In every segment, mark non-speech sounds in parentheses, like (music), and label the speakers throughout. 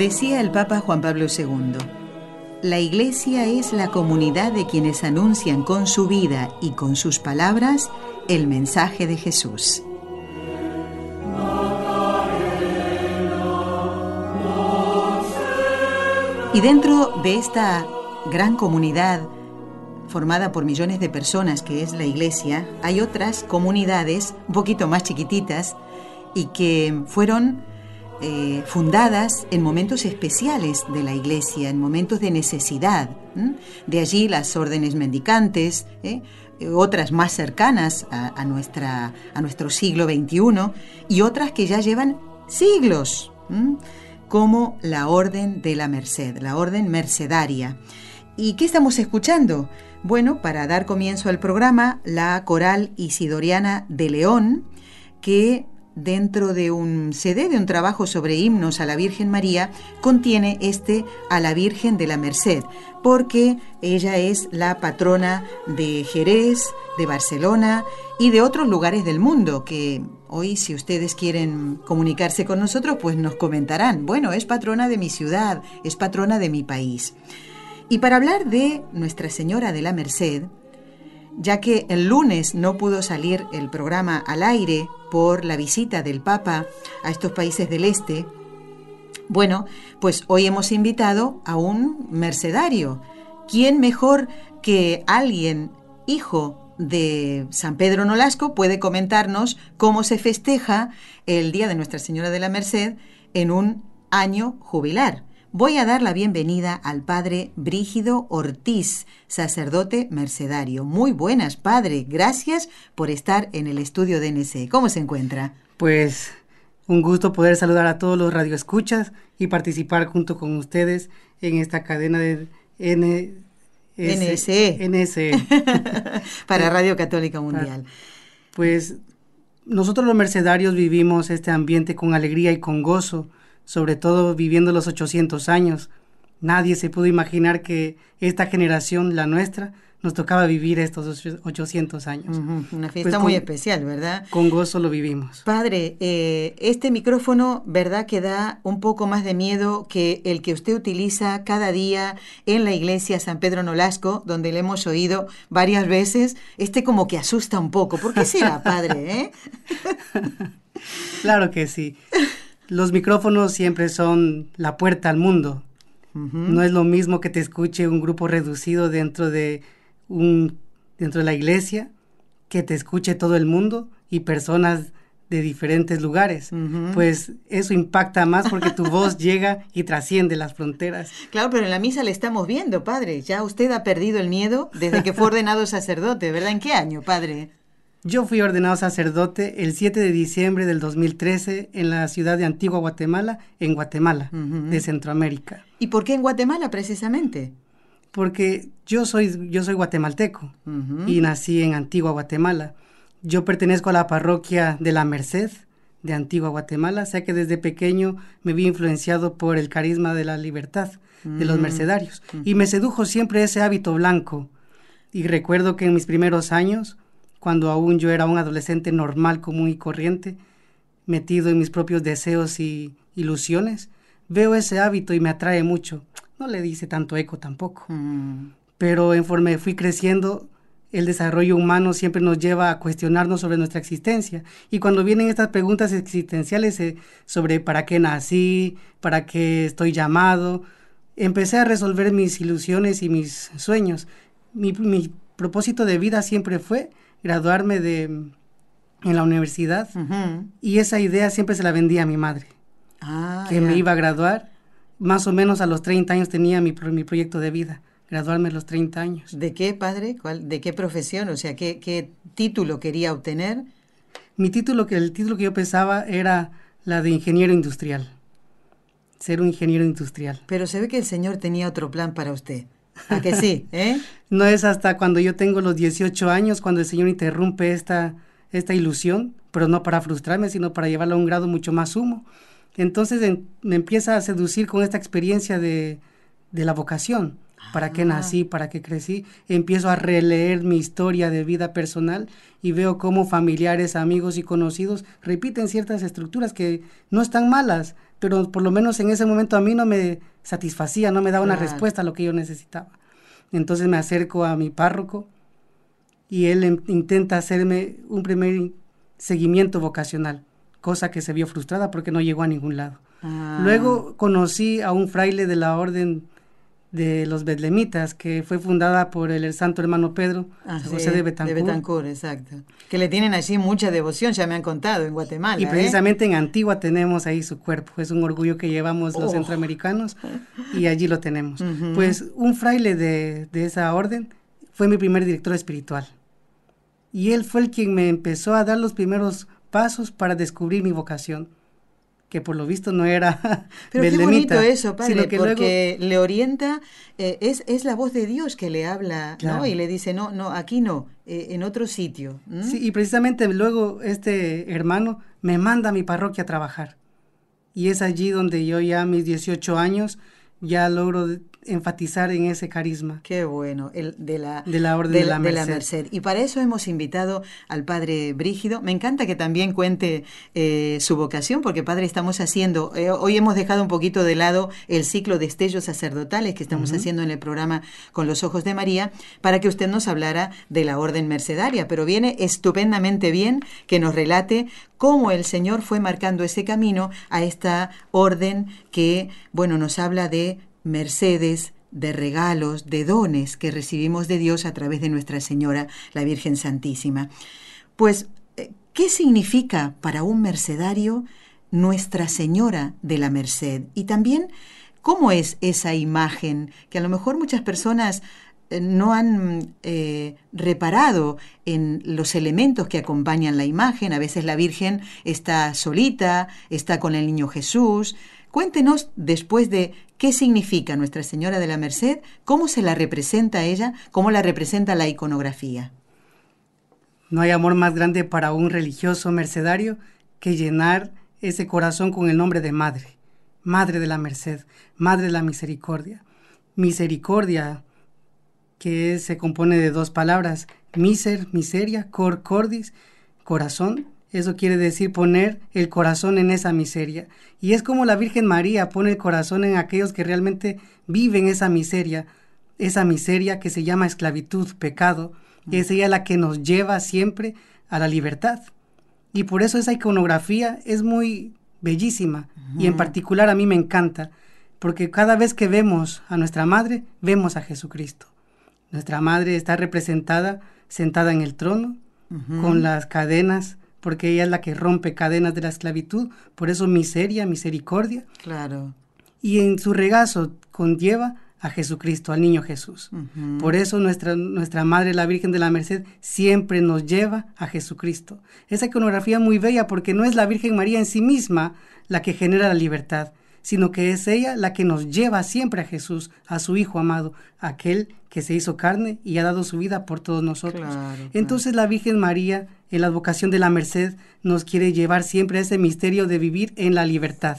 Speaker 1: Decía el Papa Juan Pablo II, la Iglesia es la comunidad de quienes anuncian con su vida y con sus palabras el mensaje de Jesús. Y dentro de esta gran comunidad formada por millones de personas que es la iglesia, hay otras comunidades un poquito más chiquititas y que fueron eh, fundadas en momentos especiales de la iglesia, en momentos de necesidad. De allí las órdenes mendicantes, ¿eh? otras más cercanas a, nuestra, a nuestro siglo XXI y otras que ya llevan siglos, como la Orden de la Merced, la Orden Mercedaria. ¿Y qué estamos escuchando? Bueno, para dar comienzo al programa, la coral isidoriana de León, que dentro de un CD de un trabajo sobre himnos a la Virgen María, contiene este a la Virgen de la Merced, porque ella es la patrona de Jerez, de Barcelona y de otros lugares del mundo que hoy si ustedes quieren comunicarse con nosotros pues nos comentarán, bueno, es patrona de mi ciudad, es patrona de mi país. Y para hablar de Nuestra Señora de la Merced, ya que el lunes no pudo salir el programa al aire por la visita del Papa a estos países del Este, bueno, pues hoy hemos invitado a un mercedario. ¿Quién mejor que alguien, hijo de San Pedro Nolasco, puede comentarnos cómo se festeja el Día de Nuestra Señora de la Merced en un año jubilar? Voy a dar la bienvenida al padre Brígido Ortiz, sacerdote mercedario. Muy buenas, padre. Gracias por estar en el estudio de NC. ¿Cómo se encuentra?
Speaker 2: Pues un gusto poder saludar a todos los radioescuchas y participar junto con ustedes en esta cadena de N
Speaker 1: NSE.
Speaker 2: NSE. (laughs)
Speaker 1: Para Radio Católica Mundial.
Speaker 2: Pues nosotros los mercedarios vivimos este ambiente con alegría y con gozo sobre todo viviendo los 800 años. Nadie se pudo imaginar que esta generación, la nuestra, nos tocaba vivir estos 800 años.
Speaker 1: Una pues fiesta muy especial, ¿verdad?
Speaker 2: Con gozo lo vivimos.
Speaker 1: Padre, eh, este micrófono, ¿verdad que da un poco más de miedo que el que usted utiliza cada día en la iglesia San Pedro Nolasco, donde le hemos oído varias veces? Este como que asusta un poco. ¿Por qué será, padre? Eh? (laughs)
Speaker 2: claro que sí los micrófonos siempre son la puerta al mundo. No es lo mismo que te escuche un grupo reducido dentro de un dentro de la iglesia, que te escuche todo el mundo y personas de diferentes lugares. Pues eso impacta más porque tu (laughs) voz llega y trasciende las fronteras.
Speaker 1: Claro, pero en la misa le estamos viendo, padre. Ya usted ha perdido el miedo desde que fue ordenado sacerdote, ¿verdad? ¿En qué año, padre?
Speaker 2: Yo fui ordenado sacerdote el 7 de diciembre del 2013 en la ciudad de Antigua Guatemala, en Guatemala, de Centroamérica.
Speaker 1: ¿Y por qué en Guatemala precisamente?
Speaker 2: Porque yo soy, yo soy guatemalteco y nací en Antigua Guatemala. Yo pertenezco a la parroquia de la Merced de Antigua Guatemala, o sea que desde pequeño me vi influenciado por el carisma de la libertad de los mercedarios y me sedujo siempre ese hábito blanco. Y recuerdo que en mis primeros años cuando aún yo era un adolescente normal, común y corriente, metido en mis propios deseos y ilusiones, veo ese hábito y me atrae mucho. No le dice tanto eco tampoco. Mm. Pero conforme fui creciendo, el desarrollo humano siempre nos lleva a cuestionarnos sobre nuestra existencia. Y cuando vienen estas preguntas existenciales eh, sobre para qué nací, para qué estoy llamado, empecé a resolver mis ilusiones y mis sueños. Mi, mi propósito de vida siempre fue graduarme de, en la universidad y esa idea siempre se la vendía a mi madre. ah, que me iba a graduar. Más o menos a los 30 años tenía mi, mi proyecto de vida, graduarme a los 30 años.
Speaker 1: ¿De qué, padre? ¿Cuál, ¿De qué profesión? O sea, ¿qué, ¿qué título quería obtener?
Speaker 2: Mi título, que el título que yo pensaba era la de ingeniero industrial. Ser un ingeniero industrial.
Speaker 1: Pero se ve que el Señor tenía otro plan para usted. ¿A que sí? (laughs) ¿eh?
Speaker 2: no es hasta cuando yo tengo los 18 años cuando el Señor interrumpe esta, esta ilusión, pero no para frustrarme, sino para llevarla a un grado mucho más sumo. Entonces me empieza a seducir con esta experiencia de, de la vocación. ¿Para qué ah. nací? ¿Para qué crecí? Empiezo a releer mi historia de vida personal y veo cómo familiares, amigos y conocidos repiten ciertas estructuras que no están malas, pero por lo menos en ese momento a mí no me satisfacía, no me daba una respuesta a lo que yo necesitaba. Entonces me acerco a mi párroco y él em, intenta hacerme un primer seguimiento vocacional, cosa que se vio frustrada porque no llegó a ningún lado. Ah. Luego conocí a un fraile de la orden de los Bedlemitas, que fue fundada por el, santo hermano Pedro,
Speaker 1: ah, José de Betancourt. De Betancourt, exacto. Que le tienen allí mucha devoción, ya me han contado, en Guatemala.
Speaker 2: Y ¿eh? precisamente en Antigua tenemos ahí su cuerpo, es un orgullo que llevamos los oh. centroamericanos y allí lo tenemos. Pues un fraile de, de esa orden fue mi primer director espiritual. Y él fue el quien me empezó a dar los primeros pasos para descubrir mi vocación que por lo visto no era (laughs)
Speaker 1: Pero qué bonito eso, padre, porque le orienta, eh, es, es la voz de Dios que le habla, ¿no? Y le dice, no, no, aquí no, eh, en otro sitio.
Speaker 2: Sí, y precisamente luego este hermano me manda a mi parroquia a trabajar. Y es allí donde yo ya a mis 18 años ya logro enfatizar en ese carisma.
Speaker 1: Qué bueno, el de la,
Speaker 2: de la Orden de, la, Merced.
Speaker 1: Y para eso hemos invitado al Padre Brígido. Me encanta que también cuente eh, su vocación, porque Padre, estamos haciendo, eh, hoy hemos dejado un poquito de lado el ciclo de estellos sacerdotales que estamos haciendo en el programa Con los Ojos de María, para que usted nos hablara de la Orden Mercedaria, pero viene estupendamente bien que nos relate cómo el Señor fue marcando ese camino a esta orden que, bueno, nos habla de mercedes, de regalos, de dones que recibimos de Dios a través de Nuestra Señora, la Virgen Santísima. Pues, eh, ¿qué significa para un mercedario Nuestra Señora de la Merced? Y también, ¿cómo es esa imagen que a lo mejor muchas personas eh, no han eh, reparado en los elementos que acompañan la imagen. A veces la Virgen está solita, está con el niño Jesús. Cuéntenos después de qué significa Nuestra Señora de la Merced, cómo se la representa ella, cómo la representa la iconografía.
Speaker 2: No hay amor más grande para un religioso mercedario que llenar ese corazón con el nombre de Madre, Madre de la Merced, Madre de la Misericordia. Misericordia, que se compone de dos palabras, miser, miseria, cor, cordis, corazón, eso quiere decir poner el corazón en esa miseria. Y es como la Virgen María pone el corazón en aquellos que realmente viven esa miseria, esa miseria que se llama esclavitud, pecado, es ella la que nos lleva siempre a la libertad. Y por eso esa iconografía es muy bellísima y en particular a mí me encanta, porque cada vez que vemos a nuestra madre, vemos a Jesucristo. Nuestra madre está representada sentada en el trono, con las cadenas porque ella es la que rompe cadenas de la esclavitud, por eso miseria, misericordia.
Speaker 1: Claro.
Speaker 2: Y en su regazo conlleva a Jesucristo, al niño Jesús. Por eso nuestra, nuestra Madre, la Virgen de la Merced, siempre nos lleva a Jesucristo. Esa iconografía muy bella porque no es la Virgen María en sí misma la que genera la libertad, sino que es ella la que nos lleva siempre a Jesús, a su Hijo amado, aquel que se hizo carne y ha dado su vida por todos nosotros. Entonces la Virgen María, en la advocación de la Merced, nos quiere llevar siempre a ese misterio de vivir en la libertad,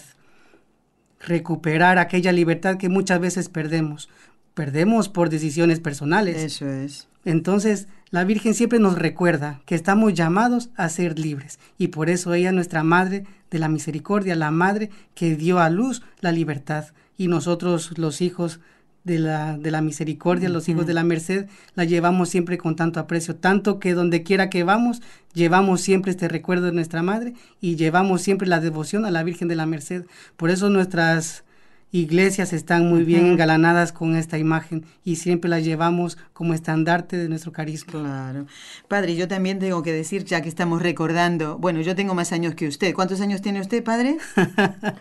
Speaker 2: recuperar aquella libertad que muchas veces perdemos. Perdemos por decisiones personales.
Speaker 1: Eso es.
Speaker 2: Entonces, la Virgen siempre nos recuerda que estamos llamados a ser libres y por eso ella, nuestra Madre de la Misericordia, la Madre que dio a luz la libertad y nosotros los hijos de la, de la misericordia, los hijos de la merced, la llevamos siempre con tanto aprecio, tanto que donde quiera que vamos, llevamos siempre este recuerdo de nuestra madre y llevamos siempre la devoción a la Virgen de la Merced. Por eso nuestras iglesias están muy bien engalanadas con esta imagen y siempre la llevamos como estandarte de nuestro carisma.
Speaker 1: Claro. Padre, yo también tengo que decir, ya que estamos recordando, bueno, yo tengo más años que usted. ¿Cuántos años tiene usted, padre? (laughs)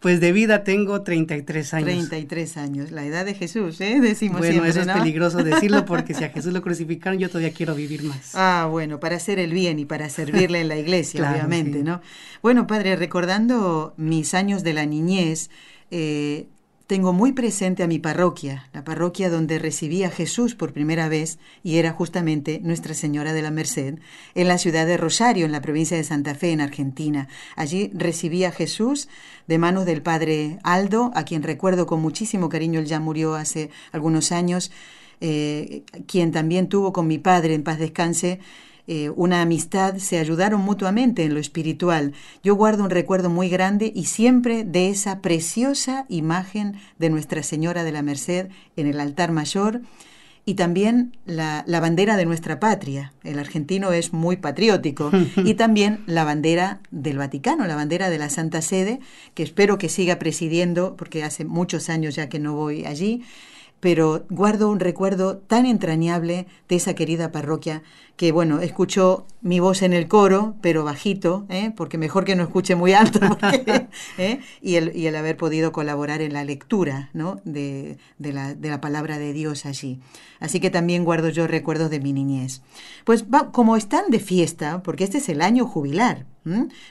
Speaker 2: Pues de vida tengo 33 años.
Speaker 1: 33 años, la edad de Jesús, ¿eh? Decimos
Speaker 2: bueno,
Speaker 1: eso
Speaker 2: es peligroso (laughs) decirlo porque si a Jesús lo crucificaron, yo todavía quiero vivir más.
Speaker 1: Ah, bueno, para hacer el bien y para servirle en la (laughs) iglesia, obviamente, ¿no? Bueno, padre, recordando mis años de la niñez, eh, tengo muy presente a mi parroquia, la parroquia donde recibí a Jesús por primera vez y era justamente Nuestra Señora de la Merced, en la ciudad de Rosario, en la provincia de Santa Fe, en Argentina. Allí recibí a Jesús de manos del padre Aldo, a quien recuerdo con muchísimo cariño, él ya murió hace algunos años, eh, quien también tuvo con mi padre, en paz descanse, eh, una amistad, se ayudaron mutuamente en lo espiritual. Yo guardo un recuerdo muy grande y siempre de esa preciosa imagen de Nuestra Señora de la Merced en el altar mayor y también la, la, bandera de nuestra patria. El argentino es muy patriótico. (laughs) y también la bandera del Vaticano, la bandera de la Santa Sede, que espero que siga presidiendo, porque hace muchos años ya que no voy allí, pero guardo un recuerdo tan entrañable de esa querida parroquia que, bueno, escucho mi voz en el coro, pero bajito, ¿eh? porque mejor que no escuche muy alto, (laughs) ¿eh? y, el, haber podido colaborar en la lectura de, la, palabra de Dios allí. Así que también guardo yo recuerdos de mi niñez. Pues va, como están de fiesta, porque este es el año jubilar,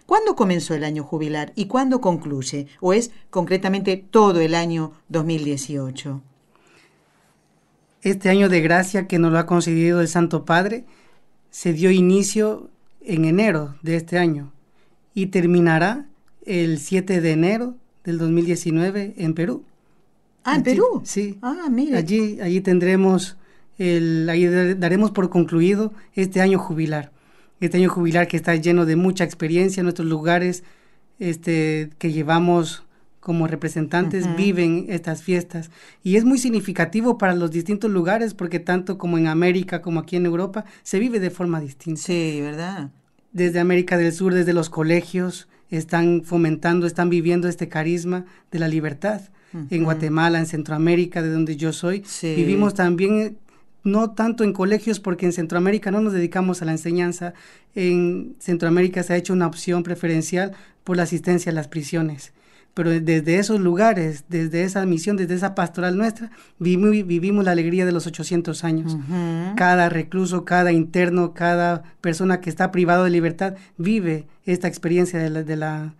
Speaker 1: ¿cuándo comenzó el año jubilar y cuándo concluye? ¿O es concretamente todo el año 2018?
Speaker 2: Este año de gracia que nos lo ha concedido el Santo Padre se dio inicio en enero de este año y terminará el 7 de enero del 2019 en Perú.
Speaker 1: Ah, en Perú.
Speaker 2: Sí.
Speaker 1: Ah, mire.
Speaker 2: Allí, allí tendremos, el, ahí daremos por concluido este año jubilar. Este año jubilar que está lleno de mucha experiencia en nuestros lugares este, que llevamos como representantes viven estas fiestas. Y es muy significativo para los distintos lugares porque tanto como en América como aquí en Europa se vive de forma distinta.
Speaker 1: Sí, ¿verdad?
Speaker 2: Desde América del Sur, desde los colegios, están fomentando, están viviendo este carisma de la libertad. En Guatemala, en Centroamérica, de donde yo soy, vivimos también no tanto en colegios, porque en Centroamérica no nos dedicamos a la enseñanza. En Centroamérica se ha hecho una opción preferencial por la asistencia a las prisiones pero desde esos lugares, desde esa misión, desde esa pastoral nuestra, vivimos, la alegría de los 800 años. Cada recluso, cada interno, cada persona que está privado de libertad vive esta experiencia de la,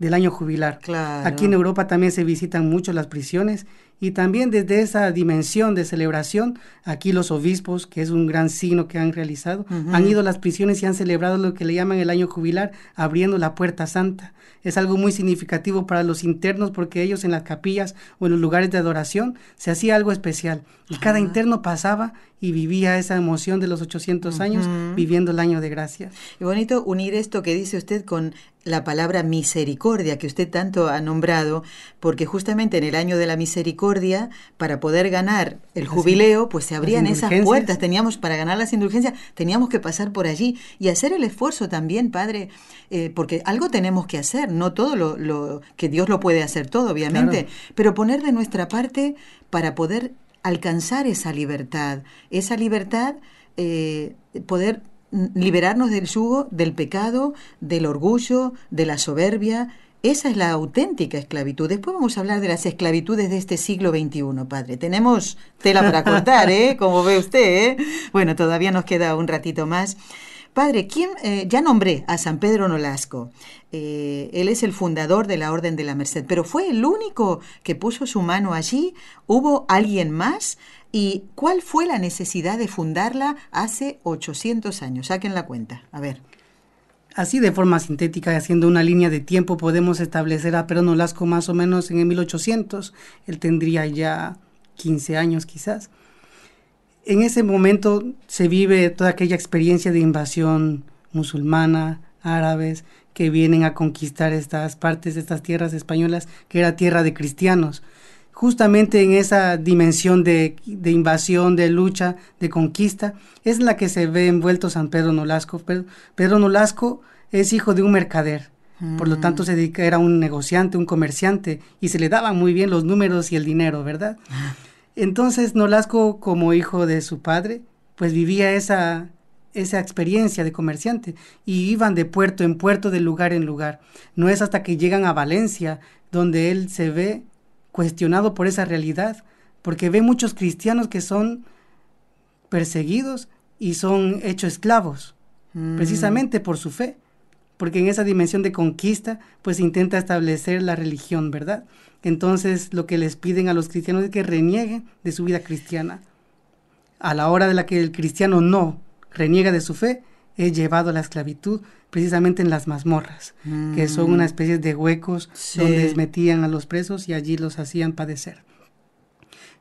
Speaker 2: del año jubilar. Aquí en Europa también se visitan mucho las prisiones y también desde esa dimensión de celebración, aquí los obispos, que es un gran signo que han realizado, han ido a las prisiones y han celebrado lo que le llaman el año jubilar, abriendo la puerta santa. Es algo muy significativo para los internos porque ellos en las capillas o en los lugares de adoración se hacía algo especial. Y cada interno pasaba y vivía esa emoción de los 800 años viviendo el año de gracia.
Speaker 1: Y bonito unir esto que dice usted con la palabra misericordia que usted tanto ha nombrado, porque justamente en el año de la misericordia, para poder ganar el jubileo, pues se abrían esas puertas, teníamos, para ganar las indulgencias, teníamos que pasar por allí y hacer el esfuerzo también, Padre, eh, porque algo tenemos que hacer, no todo lo, que Dios lo puede hacer todo, obviamente, pero poner de nuestra parte para poder alcanzar esa libertad, esa libertad, eh, poder liberarnos del yugo del pecado, del orgullo, de la soberbia. Esa es la auténtica esclavitud. Después vamos a hablar de las esclavitudes de este siglo XXI, padre. Tenemos tela para cortar, ¿eh? (laughs) Como ve usted, ¿eh? Bueno, todavía nos queda un ratito más. Padre, ¿quién, eh, ya nombré a San Pedro Nolasco. Eh, él es el fundador de la Orden de la Merced, pero fue el único que puso su mano allí. ¿Hubo alguien más? ¿Y cuál fue la necesidad de fundarla hace 800 años? Saquen la cuenta. A ver.
Speaker 2: Así de forma sintética y haciendo una línea de tiempo podemos establecer a Pedro Nolasco más o menos en el 1800. Él tendría ya 15 años quizás en ese momento se vive toda aquella experiencia de invasión musulmana, árabes, que vienen a conquistar estas partes, estas tierras españolas, que era tierra de cristianos. Justamente en esa dimensión de, invasión, de lucha, de conquista, es la que se ve envuelto San Pedro Nolasco. Pedro, Pedro Nolasco es hijo de un mercader. Por lo tanto, se dedica, era un negociante, un comerciante, y se le daban muy bien los números y el dinero, ¿verdad? (laughs) Entonces, Nolasco, como hijo de su padre, pues vivía esa, esa experiencia de comerciante y iban de puerto en puerto, de lugar en lugar. No es hasta que llegan a Valencia donde él se ve cuestionado por esa realidad, porque ve muchos cristianos que son perseguidos y son hechos esclavos, mm. precisamente por su fe, porque en esa dimensión de conquista, pues intenta establecer la religión, ¿verdad? Entonces lo que les piden a los cristianos es que renieguen de su vida cristiana. A la hora de la que el cristiano no reniega de su fe, es llevado a la esclavitud precisamente en las mazmorras, que son una mm. especie de huecos donde metían a los presos y allí los hacían padecer.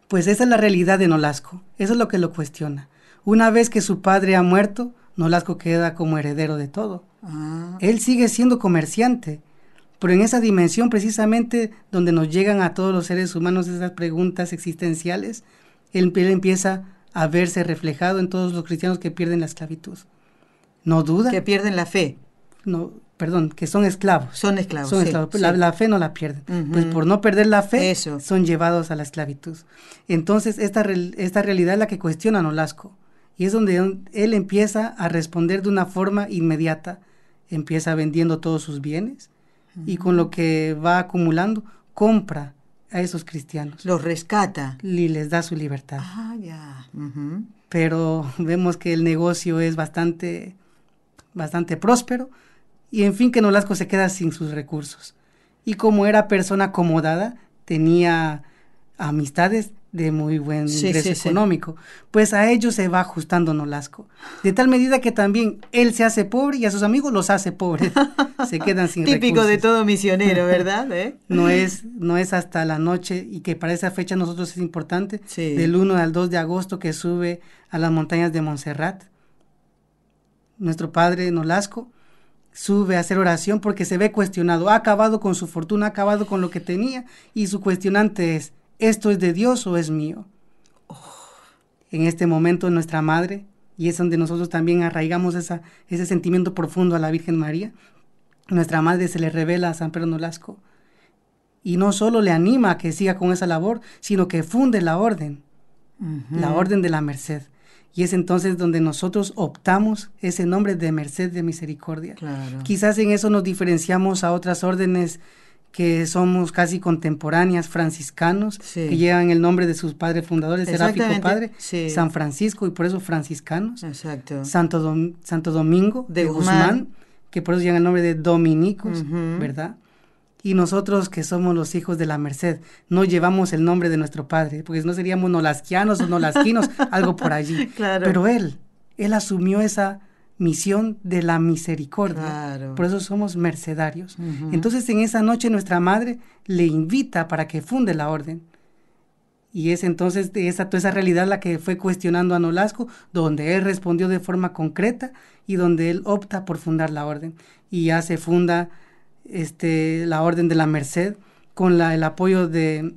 Speaker 2: Pues esa es la realidad de Nolasco, eso es lo que lo cuestiona. Una vez que su padre ha muerto, Nolasco queda como heredero de todo. Ah. Él sigue siendo comerciante, pero en esa dimensión precisamente donde nos llegan a todos los seres humanos esas preguntas existenciales, él, empieza a verse reflejado en todos los cristianos que pierden la esclavitud. No duda.
Speaker 1: Que pierden la fe.
Speaker 2: No, perdón, que son esclavos.
Speaker 1: Son esclavos.
Speaker 2: Son esclavos. La, fe no la pierden. Pues por no perder la fe, son llevados a la esclavitud. Entonces, esta, esta realidad es la que cuestiona Nolasco. Y es donde él empieza a responder de una forma inmediata. Empieza vendiendo todos sus bienes y con lo que va acumulando compra a esos cristianos.
Speaker 1: Los rescata.
Speaker 2: Y les da su libertad.
Speaker 1: Ah, ya.
Speaker 2: Pero (laughs) vemos que el negocio es bastante, bastante próspero y en fin que Nolasco se queda sin sus recursos. Y como era persona acomodada, tenía amistades de muy buen ingreso económico. Pues a ellos se va ajustando Nolasco. De tal medida que también él se hace pobre y a sus amigos los hace pobres. (laughs) se quedan sin
Speaker 1: Típico de todo misionero, ¿verdad? ¿Eh?
Speaker 2: no, es, no es hasta la noche y que para esa fecha nosotros es importante, del 1 al 2 de agosto que sube a las montañas de Montserrat. Nuestro padre Nolasco sube a hacer oración porque se ve cuestionado. Ha acabado con su fortuna, ha acabado con lo que tenía y su cuestionante es, ¿esto es de Dios o es mío? En este momento nuestra madre, y es donde nosotros también arraigamos esa, ese sentimiento profundo a la Virgen María, nuestra madre se le revela a San Pedro Nolasco y no solo le anima a que siga con esa labor, sino que funde la orden, la orden de la merced. Y es entonces donde nosotros optamos ese nombre de merced de misericordia. Quizás en eso nos diferenciamos a otras órdenes que somos casi contemporáneas, franciscanos, que llevan el nombre de sus padres fundadores, Seráfico Padre, San Francisco y por eso franciscanos,
Speaker 1: Exacto.
Speaker 2: Santo, Santo Domingo de, Guzmán. que por eso llevan el nombre de dominicos, ¿verdad? Y nosotros que somos los hijos de la Merced, no llevamos el nombre de nuestro padre, porque no seríamos nolasquianos o nolasquinos, (laughs) algo por allí. Pero él, él asumió esa misión de la misericordia. Por eso somos mercedarios. Entonces en esa noche nuestra madre le invita para que funde la orden. Y es entonces de esa, toda esa realidad la que fue cuestionando a Nolasco, donde él respondió de forma concreta y donde él opta por fundar la orden. Y ya se funda este, la orden de la Merced con la, el apoyo de,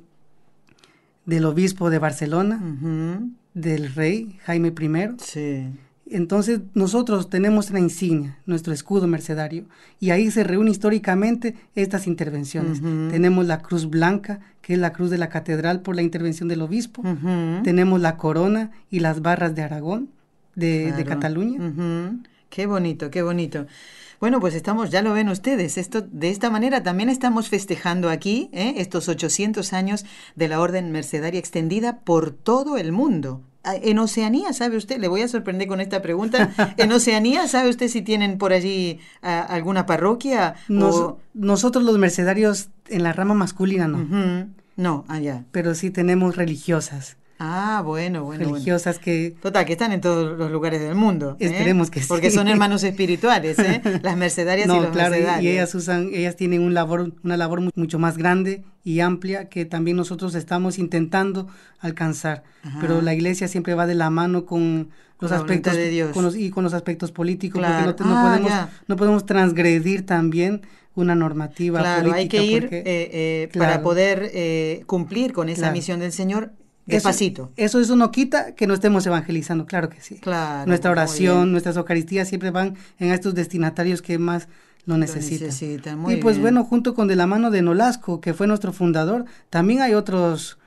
Speaker 2: del obispo de Barcelona, del rey Jaime I.
Speaker 1: Sí
Speaker 2: entonces nosotros tenemos la insignia, nuestro escudo mercedario, y ahí se reúnen históricamente estas intervenciones. Tenemos la cruz blanca, que es la cruz de la catedral por la intervención del obispo. Tenemos la corona y las barras de Aragón, de, Cataluña.
Speaker 1: Qué bonito, qué bonito. Bueno, pues estamos, ya lo ven ustedes, esto de esta manera también estamos festejando aquí ¿eh? estos 800 años de la Orden Mercedaria extendida por todo el mundo. Ah, en Oceanía, ¿sabe usted? Le voy a sorprender con esta pregunta. (laughs) En Oceanía, ¿sabe usted si tienen por allí ah, alguna parroquia?
Speaker 2: Nosotros los mercedarios en la rama masculina no.
Speaker 1: No, allá.
Speaker 2: Pero sí tenemos religiosas.
Speaker 1: Ah, bueno, bueno.
Speaker 2: Religiosas que...
Speaker 1: Total, que están en todos los lugares del mundo.
Speaker 2: ¿eh? Esperemos que sí.
Speaker 1: Porque son hermanos espirituales, ¿eh? (laughs) Las mercedarias y los claro,
Speaker 2: Y ellas usan, ellas tienen un labor, una labor mucho más grande y amplia que también nosotros estamos intentando alcanzar. Pero la iglesia siempre va de la mano con los aspectos
Speaker 1: de Dios.
Speaker 2: y con los aspectos políticos, porque no, ah, podemos, no podemos transgredir también una normativa
Speaker 1: claro, hay que ir eh, eh, para poder cumplir con esa misión del Señor Despacito.
Speaker 2: Eso, eso, no quita que no estemos evangelizando, claro que sí.
Speaker 1: Claro.
Speaker 2: Nuestra oración, nuestras Eucaristías siempre van en estos destinatarios que más lo necesitan. y pues bueno, junto con de la mano de Nolasco, que fue nuestro fundador, también hay otros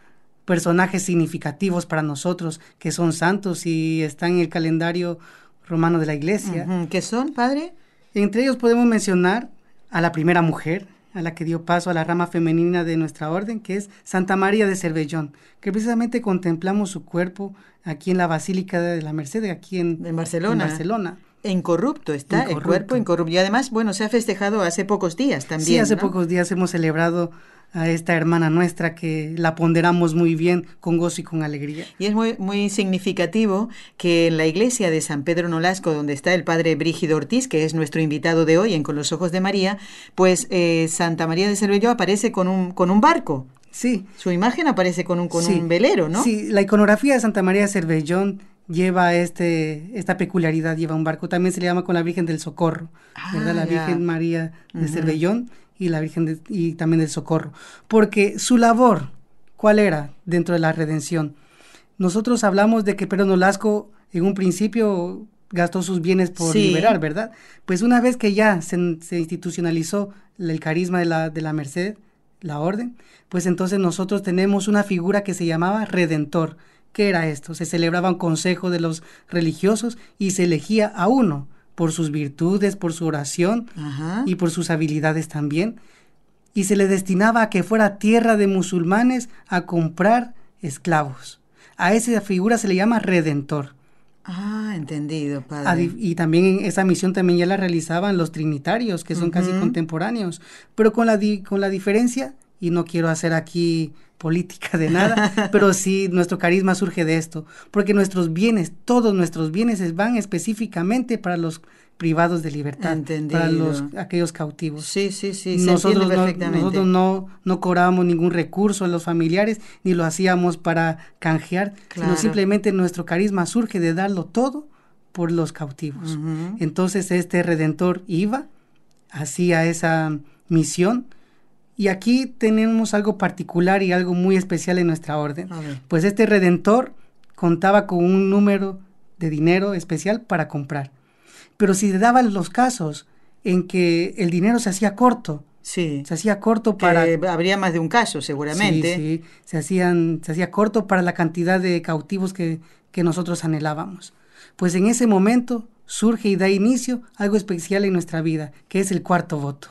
Speaker 2: personajes significativos para nosotros que son santos y están en el calendario romano de la iglesia.
Speaker 1: ¿Qué son, padre?
Speaker 2: Entre ellos podemos mencionar a la primera mujer, a la que dio paso a la rama femenina de nuestra orden, que es Santa María de Cervellón, que precisamente contemplamos su cuerpo aquí en la Basílica de la Merced, aquí en,
Speaker 1: Barcelona.
Speaker 2: En Barcelona.
Speaker 1: Incorrupto está, el cuerpo incorrupto. Y además, bueno, se ha festejado hace pocos días también. Sí,
Speaker 2: hace pocos días hemos celebrado a esta hermana nuestra que la ponderamos muy bien con gozo y con alegría.
Speaker 1: Y es muy, muy significativo que en la iglesia de San Pedro Nolasco, donde está el padre Brígido Ortiz, que es nuestro invitado de hoy en Con los Ojos de María, pues eh, Santa María de Cervelló aparece con un, con un barco.
Speaker 2: Sí.
Speaker 1: Su imagen aparece con un, con un velero, ¿no?
Speaker 2: Sí, la iconografía de Santa María de Cervellón lleva este, esta peculiaridad, lleva un barco. También se le llama con la Virgen del Socorro, ¿verdad? La ah, Virgen María de Cervellón y la Virgen y también del Socorro. Porque su labor, ¿cuál era dentro de la redención? Nosotros hablamos de que Pedro Nolasco en un principio gastó sus bienes por liberar, ¿verdad? Pues una vez que ya se, institucionalizó el carisma de la, de la Merced, la orden, pues entonces nosotros tenemos una figura que se llamaba Redentor. ¿Qué era esto? Se celebraba un consejo de los religiosos y se elegía a uno por sus virtudes, por su oración y por sus habilidades también. Y se le destinaba a que fuera tierra de musulmanes a comprar esclavos. A esa figura se le llama redentor.
Speaker 1: Ah, entendido, padre.
Speaker 2: Y también esa misión también ya la realizaban los trinitarios, que son casi contemporáneos, pero con la, con la diferencia, y no quiero hacer aquí política de nada, pero (laughs) sí nuestro carisma surge de esto, porque nuestros bienes, todos nuestros bienes van específicamente para los privados de libertad, para los aquellos cautivos.
Speaker 1: Sí, sí, sí,
Speaker 2: nosotros no, nosotros no, no cobrábamos ningún recurso a los familiares ni lo hacíamos para canjear, sino simplemente nuestro carisma surge de darlo todo por los cautivos. Entonces este redentor iba, hacía esa misión y aquí tenemos algo particular y algo muy especial en nuestra orden. Pues este redentor contaba con un número de dinero especial para comprar. Pero si daban los casos en que el dinero se hacía corto,
Speaker 1: Sí.
Speaker 2: Se hacía corto para...
Speaker 1: habría más de un caso, seguramente.
Speaker 2: Sí, sí. Se, hacían, se hacía corto para la cantidad de cautivos que, que nosotros anhelábamos. Pues en ese momento surge y da inicio algo especial en nuestra vida, que es el cuarto voto.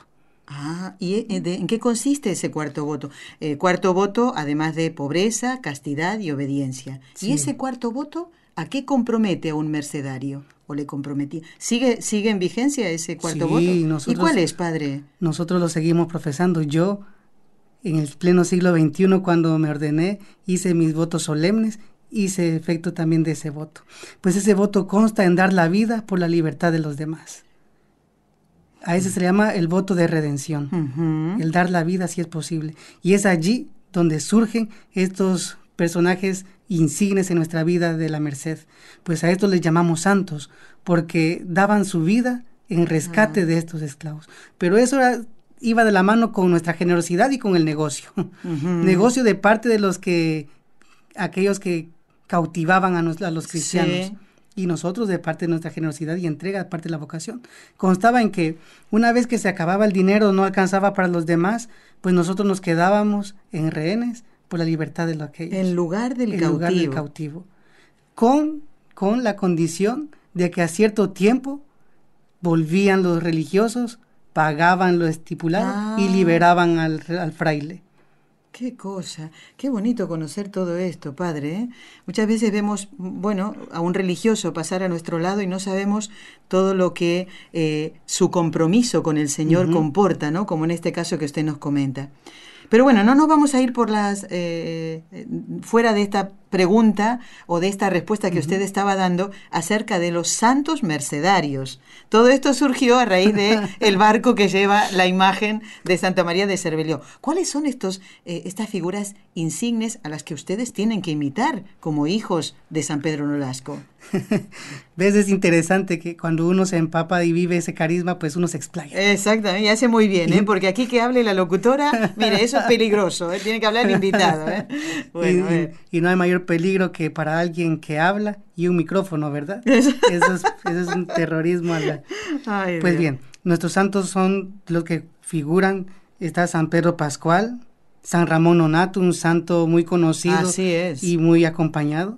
Speaker 1: Ah, ¿y eh, en qué consiste ese cuarto voto? El cuarto voto, además de pobreza, castidad y obediencia. ¿Y ese cuarto voto a qué compromete a un mercedario? ¿O le comprometía? ¿Sigue, sigue en vigencia ese cuarto voto? ¿Y cuál es, padre?
Speaker 2: Nosotros lo seguimos profesando. Yo, en el pleno siglo XXI, cuando me ordené, hice mis votos solemnes hice efecto también de ese voto. Pues ese voto consta en dar la vida por la libertad de los demás. A ese se le llama el voto de redención, el dar la vida si es posible. Y es allí donde surgen estos personajes insignes en nuestra vida de la merced. Pues a estos les llamamos santos, porque daban su vida en rescate de estos esclavos. Pero eso iba de la mano con nuestra generosidad y con el negocio. (laughs) Negocio de parte de los que, aquellos que cautivaban a, los cristianos y nosotros de parte de nuestra generosidad y entrega, de parte de la vocación. Constaba en que una vez que se acababa el dinero, no alcanzaba para los demás, pues nosotros nos quedábamos en rehenes por la libertad de aquellos.
Speaker 1: En lugar del
Speaker 2: en Lugar del cautivo. Con, con la condición de que a cierto tiempo volvían los religiosos, pagaban lo estipulado y ah. liberaban al, al fraile.
Speaker 1: Qué cosa, qué bonito conocer todo esto, padre. ¿eh? Muchas veces vemos, bueno, a un religioso pasar a nuestro lado y no sabemos todo lo que eh, su compromiso con el Señor comporta, ¿no? Como en este caso que usted nos comenta. Pero bueno, no nos vamos a ir por las eh, fuera de esta pregunta o de esta respuesta que usted estaba dando acerca de los santos mercedarios. Todo esto surgió a raíz de (laughs) el barco que lleva la imagen de Santa María de Cervelio. ¿Cuáles son estos, eh, estas figuras insignes a las que ustedes tienen que imitar como hijos de San Pedro Nolasco? (laughs)
Speaker 2: ¿Ves? Es interesante que cuando uno se empapa y vive ese carisma, pues uno se explaya.
Speaker 1: Exactamente, y hace muy bien, ¿eh? porque aquí que hable la locutora, mire, eso es peligroso, ¿eh? tiene que hablar el invitado. ¿eh? (laughs)
Speaker 2: Bueno, y no hay mayor peligro que para alguien que habla y un micrófono, ¿verdad? (laughs) Eso es, eso es un terrorismo. pues bien, Nuestros santos son los que figuran, está San Pedro Pascual, San Ramón Nonato, un santo muy conocido
Speaker 1: Así es.
Speaker 2: y muy acompañado.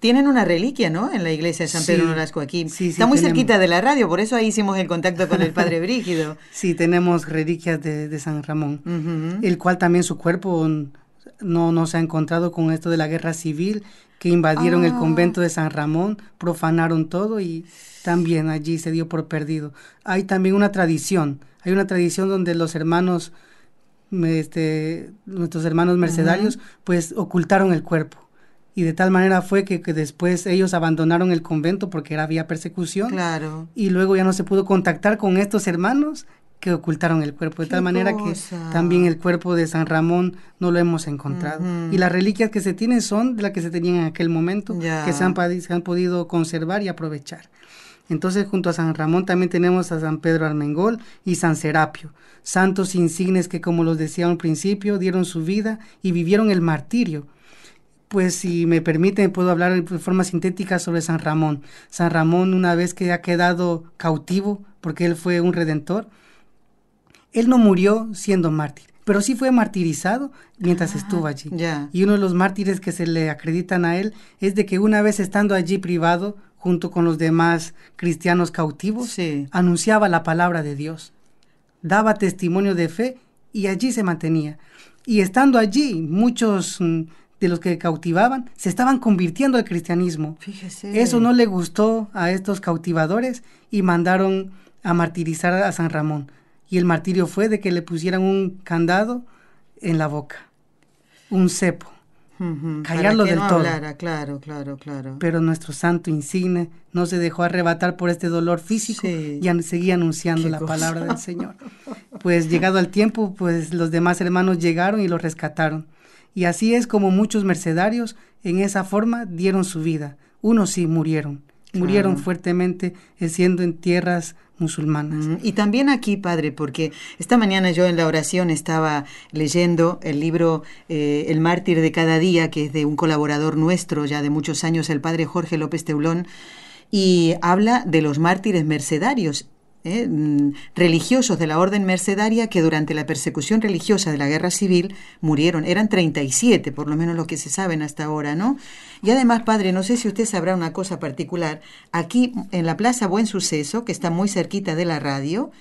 Speaker 1: Tienen una reliquia, ¿no? En la iglesia de San Pedro
Speaker 2: Sí.
Speaker 1: Nolasco aquí.
Speaker 2: Sí, sí,
Speaker 1: Está muy
Speaker 2: tenemos.
Speaker 1: cerquita de la radio, por eso ahí hicimos el contacto con el padre (laughs) Brígido.
Speaker 2: Sí, tenemos reliquias de, de San Ramón, el cual también su cuerpo no, no se ha encontrado con esto de la guerra civil, que invadieron el
Speaker 1: Ah.
Speaker 2: convento de San Ramón, profanaron todo y también allí se dio por perdido. Hay también una tradición, hay una tradición donde los hermanos, este, nuestros hermanos mercedarios, pues ocultaron el cuerpo. Y de tal manera fue que, que después ellos abandonaron el convento porque era, había persecución
Speaker 1: Claro.
Speaker 2: y luego ya no se pudo contactar con estos hermanos que ocultaron el cuerpo, de tal manera
Speaker 1: cosa.
Speaker 2: que también el cuerpo de San Ramón no lo hemos encontrado. Y las reliquias que se tienen son de las que se tenían en aquel momento,
Speaker 1: Ya.
Speaker 2: que se han, padi- se han podido conservar y aprovechar. Entonces, junto a San Ramón también tenemos a San Pedro Armengol y San Serapio, santos insignes que, como los decía al principio, dieron su vida y vivieron el martirio. Pues si me permiten, puedo hablar de forma sintética sobre San Ramón. San Ramón, una vez que ha quedado cautivo, porque él fue un redentor, él no murió siendo mártir, pero sí fue martirizado mientras estuvo allí.
Speaker 1: ya.
Speaker 2: Y uno de los mártires que se le acreditan a él es de que una vez estando allí privado, junto con los demás cristianos cautivos,
Speaker 1: Sí.
Speaker 2: anunciaba la palabra de Dios, daba testimonio de fe y allí se mantenía. Y estando allí, muchos mm, de los que cautivaban se estaban convirtiendo al cristianismo.
Speaker 1: Fíjese.
Speaker 2: Eso no le gustó a estos cautivadores y mandaron a martirizar a San Ramón. Y el martirio fue de que le pusieran un candado en la boca, un cepo. Callarlo del
Speaker 1: no
Speaker 2: todo.
Speaker 1: hablara, claro, claro, claro.
Speaker 2: Pero nuestro santo insigne no se dejó arrebatar por este dolor físico
Speaker 1: Sí.
Speaker 2: y seguía anunciando
Speaker 1: Qué
Speaker 2: la
Speaker 1: cosa.
Speaker 2: palabra del Señor. (laughs) Pues llegado al tiempo, pues los demás hermanos llegaron y lo rescataron. Y así es como muchos mercedarios en esa forma dieron su vida. Unos sí murieron, murieron
Speaker 1: Claro.
Speaker 2: fuertemente eh, siendo en tierras musulmanas.
Speaker 1: Mm, Y también aquí, padre, porque esta mañana yo en la oración estaba leyendo el libro eh, El mártir de cada día, que es de un colaborador nuestro ya de muchos años, el padre Jorge López Teulón, y habla de los mártires mercedarios. ¿Eh? Mm, religiosos de la orden mercedaria que durante la persecución religiosa de la guerra civil murieron. Eran 37, por lo menos lo que se saben hasta ahora, ¿no? Y además, padre, no sé si usted sabrá una cosa particular. Aquí en la Plaza Buen Suceso, que está muy cerquita de la radio,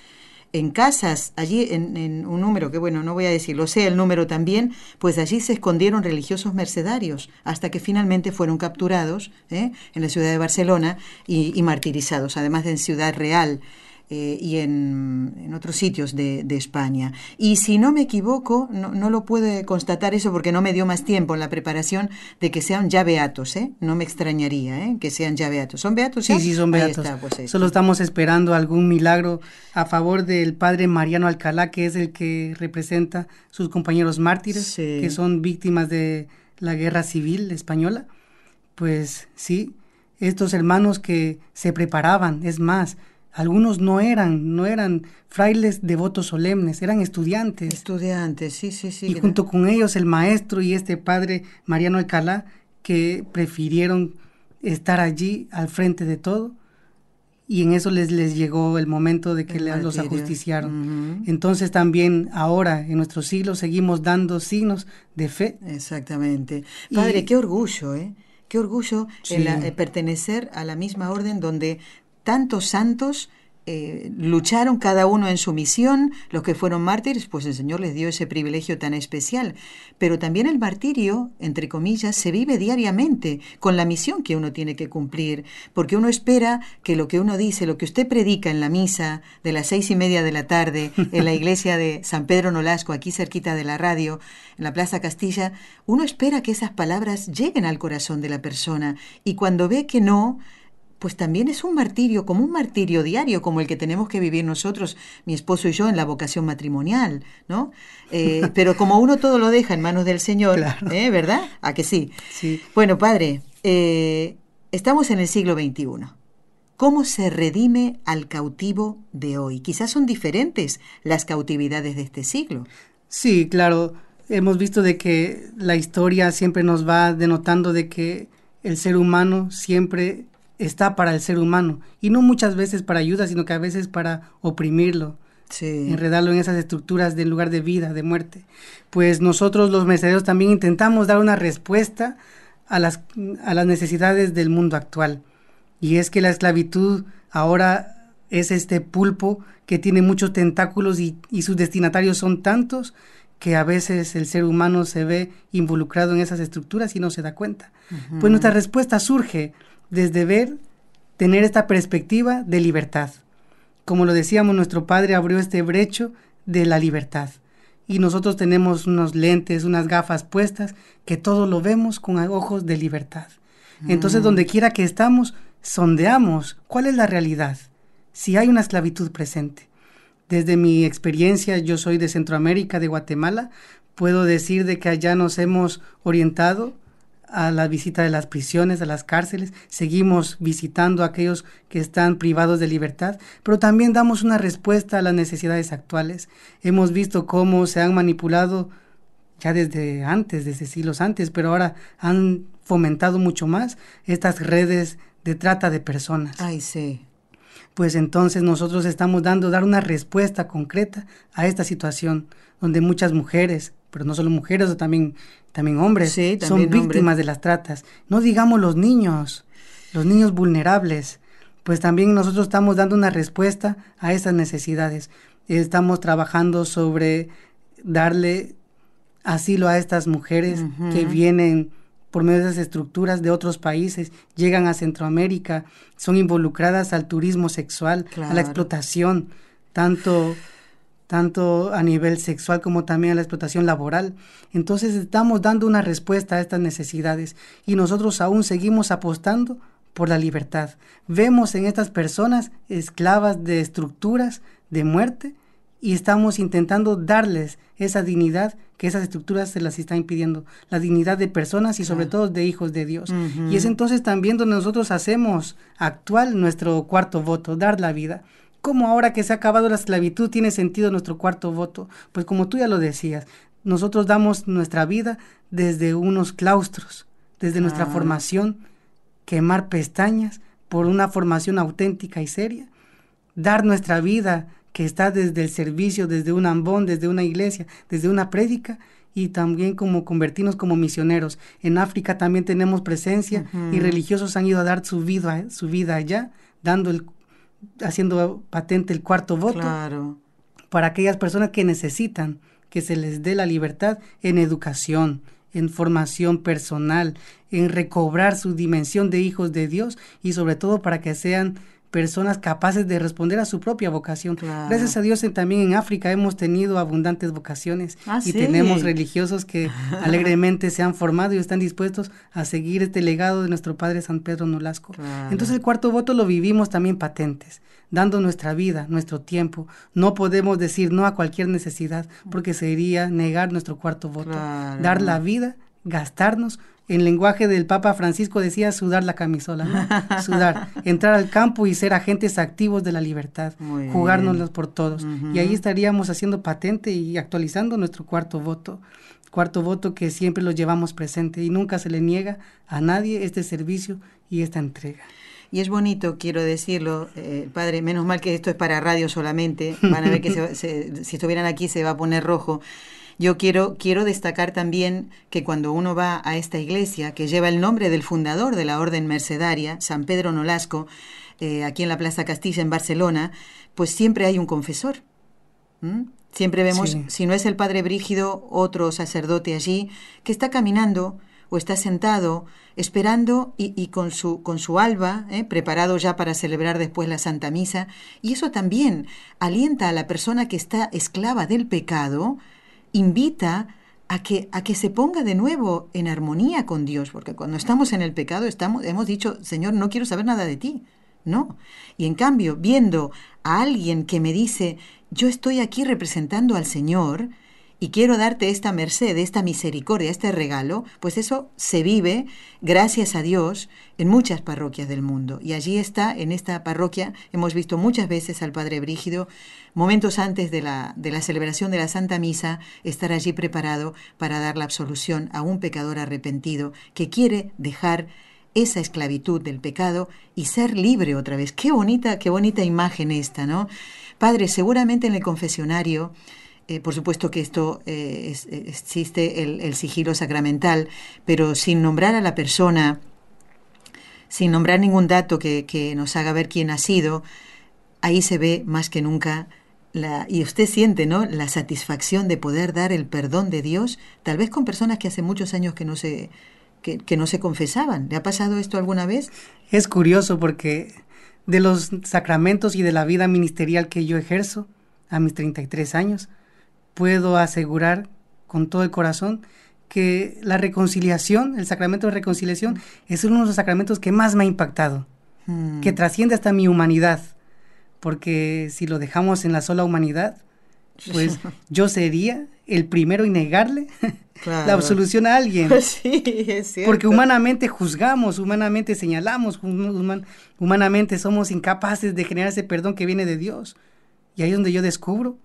Speaker 1: en casas, allí en, en un número que, bueno, no voy a decirlo, sé el número también, pues allí se escondieron religiosos mercedarios hasta que finalmente fueron capturados ¿eh? en la ciudad de Barcelona y, y martirizados, además de en Ciudad Real. Eh, y en, en otros sitios de, de España. Y si no me equivoco, no, no lo puedo constatar eso porque no me dio más tiempo en la preparación de que sean ya beatos, ¿eh? No me extrañaría, ¿eh? Que sean ya beatos. ¿Son beatos?
Speaker 2: Sí,
Speaker 1: ya?
Speaker 2: sí, son beatos.
Speaker 1: está, pues,
Speaker 2: Solo estamos esperando algún milagro a favor del padre Mariano Alcalá, que es el que representa sus compañeros mártires,
Speaker 1: Sí.
Speaker 2: que son víctimas de la guerra civil española. Pues sí, estos hermanos que se preparaban, es más, algunos no eran, no eran frailes devotos solemnes, eran estudiantes.
Speaker 1: Estudiantes, sí, sí, sí.
Speaker 2: y junto con ellos el maestro y este padre Mariano Alcalá, que prefirieron estar allí al frente de todo, y en eso les, les llegó el momento de que
Speaker 1: El
Speaker 2: los
Speaker 1: martirio.
Speaker 2: ajusticiaron. Entonces también ahora, en nuestro siglo, seguimos dando signos de fe.
Speaker 1: Exactamente.
Speaker 2: Y-
Speaker 1: Padre, qué orgullo, ¿eh? Qué orgullo
Speaker 2: Sí.
Speaker 1: el, pertenecer a la misma orden donde tantos santos eh, lucharon cada uno en su misión, los que fueron mártires, pues el Señor les dio ese privilegio tan especial. Pero también el martirio, entre comillas, se vive diariamente con la misión que uno tiene que cumplir, porque uno espera que lo que uno dice, lo que usted predica en la misa de las seis y media de la tarde (laughs) en la iglesia de San Pedro Nolasco, aquí cerquita de la radio, en la Plaza Castilla, uno espera que esas palabras lleguen al corazón de la persona y cuando ve que no, pues también es un martirio, como un martirio diario, como el que tenemos que vivir nosotros, mi esposo y yo, en la vocación matrimonial, ¿no? Eh, (laughs) pero como uno todo lo deja en manos del Señor,
Speaker 2: Claro.
Speaker 1: ¿eh? ¿verdad? ¿A que sí?
Speaker 2: Sí.
Speaker 1: Bueno, padre, eh, estamos en el siglo XXI. ¿Cómo se redime al cautivo de hoy? Quizás son diferentes las cautividades de este siglo.
Speaker 2: Sí, claro. Hemos visto de que la historia siempre nos va denotando de que el ser humano siempre está para el ser humano y no muchas veces para ayuda, sino que a veces para oprimirlo, enredarlo en esas estructuras del lugar de vida, de muerte. Pues nosotros los mercenarios también intentamos dar una respuesta a las, a las necesidades del mundo actual. Y es que la esclavitud ahora es este pulpo que tiene muchos tentáculos y, y sus destinatarios son tantos que a veces el ser humano se ve involucrado en esas estructuras y no se da cuenta. Pues nuestra respuesta surge desde ver, tener esta perspectiva de libertad. Como lo decíamos, nuestro Padre abrió este brecho de la libertad. Y nosotros tenemos unos lentes, unas gafas puestas, que todo lo vemos con ojos de libertad. Entonces, mm. donde quiera que estamos, sondeamos cuál es la realidad, si hay una esclavitud presente. Desde mi experiencia, yo soy de Centroamérica, de Guatemala, puedo decir de que allá nos hemos orientado a la visita de las prisiones, a las cárceles, seguimos visitando a aquellos que están privados de libertad, pero también damos una respuesta a las necesidades actuales. Hemos visto cómo se han manipulado ya desde antes, desde siglos antes, pero ahora han fomentado mucho más estas redes de trata de personas.
Speaker 1: Ay, sí.
Speaker 2: Pues entonces nosotros estamos dando dar una respuesta concreta a esta situación donde muchas mujeres, pero no solo mujeres, también también hombres, son víctimas de las tratas. No digamos los niños, los niños vulnerables, pues también nosotros estamos dando una respuesta a esas necesidades. Estamos trabajando sobre darle asilo a estas mujeres que vienen por medio de esas estructuras de otros países, llegan a Centroamérica, son involucradas al turismo sexual, a la explotación, tanto tanto a nivel sexual como también a la explotación laboral. Entonces estamos dando una respuesta a estas necesidades y nosotros aún seguimos apostando por la libertad. Vemos en estas personas esclavas de estructuras de muerte y estamos intentando darles esa dignidad que esas estructuras se las están impidiendo, la dignidad de personas y sobre todo de hijos de Dios. Y es entonces también donde nosotros hacemos actual nuestro cuarto voto, dar la vida. ¿Cómo ahora que se ha acabado la esclavitud tiene sentido nuestro cuarto voto? Pues como tú ya lo decías, nosotros damos nuestra vida desde unos claustros, desde nuestra formación, quemar pestañas por una formación auténtica y seria, dar nuestra vida que está desde el servicio, desde un ambón, desde una iglesia, desde una prédica, y también como convertirnos como misioneros. En África también tenemos presencia y religiosos han ido a dar su vida, su vida allá, dando el haciendo patente el cuarto voto para aquellas personas que necesitan que se les dé la libertad en educación, en formación personal, en recobrar su dimensión de hijos de Dios y sobre todo para que sean personas capaces de responder a su propia vocación. Gracias a Dios también en África hemos tenido abundantes vocaciones ah, y tenemos religiosos que (laughs) alegremente se han formado y están dispuestos a seguir este legado de nuestro Padre San Pedro Nolasco. Entonces el cuarto voto lo vivimos también patentes, dando nuestra vida, nuestro tiempo. No podemos decir no a cualquier necesidad porque sería negar nuestro cuarto voto. Dar la vida, gastarnos en lenguaje del Papa Francisco decía sudar la camisola, (laughs) sudar, entrar al campo y ser agentes activos de la libertad, jugárnoslos por todos. Y ahí estaríamos haciendo patente y actualizando nuestro cuarto voto, cuarto voto que siempre lo llevamos presente y nunca se le niega a nadie este servicio y esta entrega.
Speaker 1: Y es bonito, quiero decirlo, eh, padre, menos mal que esto es para radio solamente, (laughs) van a ver que si estuvieran aquí se va a poner rojo. Yo quiero, quiero destacar también que cuando uno va a esta iglesia, que lleva el nombre del fundador de la Orden Mercedaria, San Pedro Nolasco, eh, aquí en la Plaza Castilla, en Barcelona, pues siempre hay un confesor. Siempre vemos, si no es el Padre Brígido, otro sacerdote allí, que está caminando o está sentado esperando y, con, su, con su alba, ¿eh? preparado ya para celebrar después la Santa Misa. Y eso también alienta a la persona que está esclava del pecado invita a que, a que se ponga de nuevo en armonía con Dios, porque cuando estamos en el pecado estamos, hemos dicho, Señor, no quiero saber nada de ti. No. Y en cambio, viendo a alguien que me dice, yo estoy aquí representando al Señor, y quiero darte esta merced, esta misericordia, este regalo, pues eso se vive, gracias a Dios, en muchas parroquias del mundo. Y allí está, en esta parroquia, hemos visto muchas veces al Padre Brígido, momentos antes de la, de la celebración de la Santa Misa, estar allí preparado para dar la absolución a un pecador arrepentido que quiere dejar esa esclavitud del pecado y ser libre otra vez. Qué bonita, qué bonita imagen esta, ¿no? Padre, seguramente en el confesionario, eh, por supuesto que esto eh, existe el, sigilo sacramental, pero sin nombrar a la persona, sin nombrar ningún dato que, nos haga ver quién ha sido, ahí se ve más que nunca y usted siente, ¿no? La satisfacción de poder dar el perdón de Dios, tal vez con personas que hace muchos años que no se, que, no se confesaban. ¿Le ha pasado esto alguna vez?
Speaker 2: Es curioso porque de los sacramentos y de la vida ministerial que yo ejerzo a mis 33 años, puedo asegurar con todo el corazón que la reconciliación, el sacramento de reconciliación, es uno de los sacramentos que más me ha impactado, hmm. que trasciende hasta mi humanidad porque si lo dejamos en la sola humanidad, pues (laughs) yo sería el primero en negarle (laughs) la absolución a alguien. (laughs)
Speaker 1: Sí, es cierto.
Speaker 2: Porque humanamente juzgamos, humanamente señalamos, humanamente somos incapaces de generar ese perdón que viene de Dios. Y ahí es donde yo descubro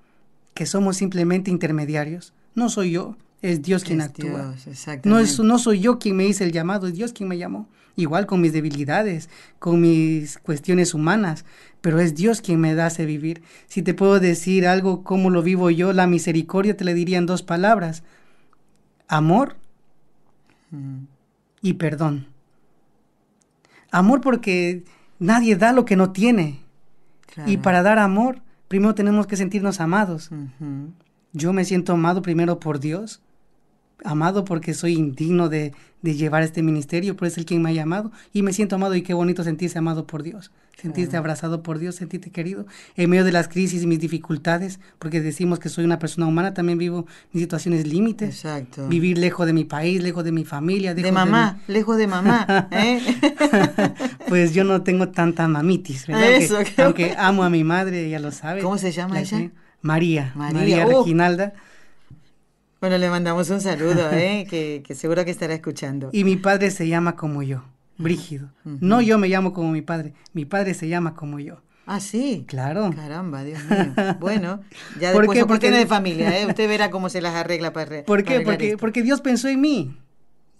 Speaker 2: que somos simplemente intermediarios. No soy yo, es Dios quien actúa. no, es, no soy yo quien me hizo el llamado, es Dios quien me llamó igual con mis debilidades, con mis cuestiones humanas, pero es Dios quien me hace vivir. Si te puedo decir algo, cómo lo vivo yo, la misericordia te le diría en dos palabras, amor y perdón. Amor porque nadie da lo que no tiene. Y para dar amor, primero tenemos que sentirnos amados. Yo me siento amado primero por Dios amado porque soy indigno de, llevar este ministerio, pero es el quien me ha llamado y me siento amado y qué bonito sentirse amado por Dios, sentirse abrazado por Dios, sentirte querido en medio de las crisis y mis dificultades, porque decimos que soy una persona humana, también vivo mis situaciones límites.
Speaker 1: Exacto.
Speaker 2: Vivir lejos de mi país, lejos de mi familia.
Speaker 1: De mamá, lejos de mamá. (laughs) ¿eh? (laughs) (laughs)
Speaker 2: pues yo no tengo tanta mamitis, ¿verdad? Eso, aunque, amo a mi madre, ya lo sabe.
Speaker 1: ¿Cómo se llama ella?
Speaker 2: María, María, uh. Reginalda.
Speaker 1: Bueno, le mandamos un saludo, ¿eh? que, que, seguro que estará escuchando.
Speaker 2: Y mi padre se llama como yo, Brígido. No yo me llamo como mi padre, mi padre se llama como yo.
Speaker 1: Ah, sí.
Speaker 2: Claro.
Speaker 1: Caramba, Dios mío. Bueno, (laughs) ya después ¿Por Porque tiene de familia, ¿eh? Usted verá cómo se las arregla para
Speaker 2: ¿Por qué? porque, porque Dios pensó en mí.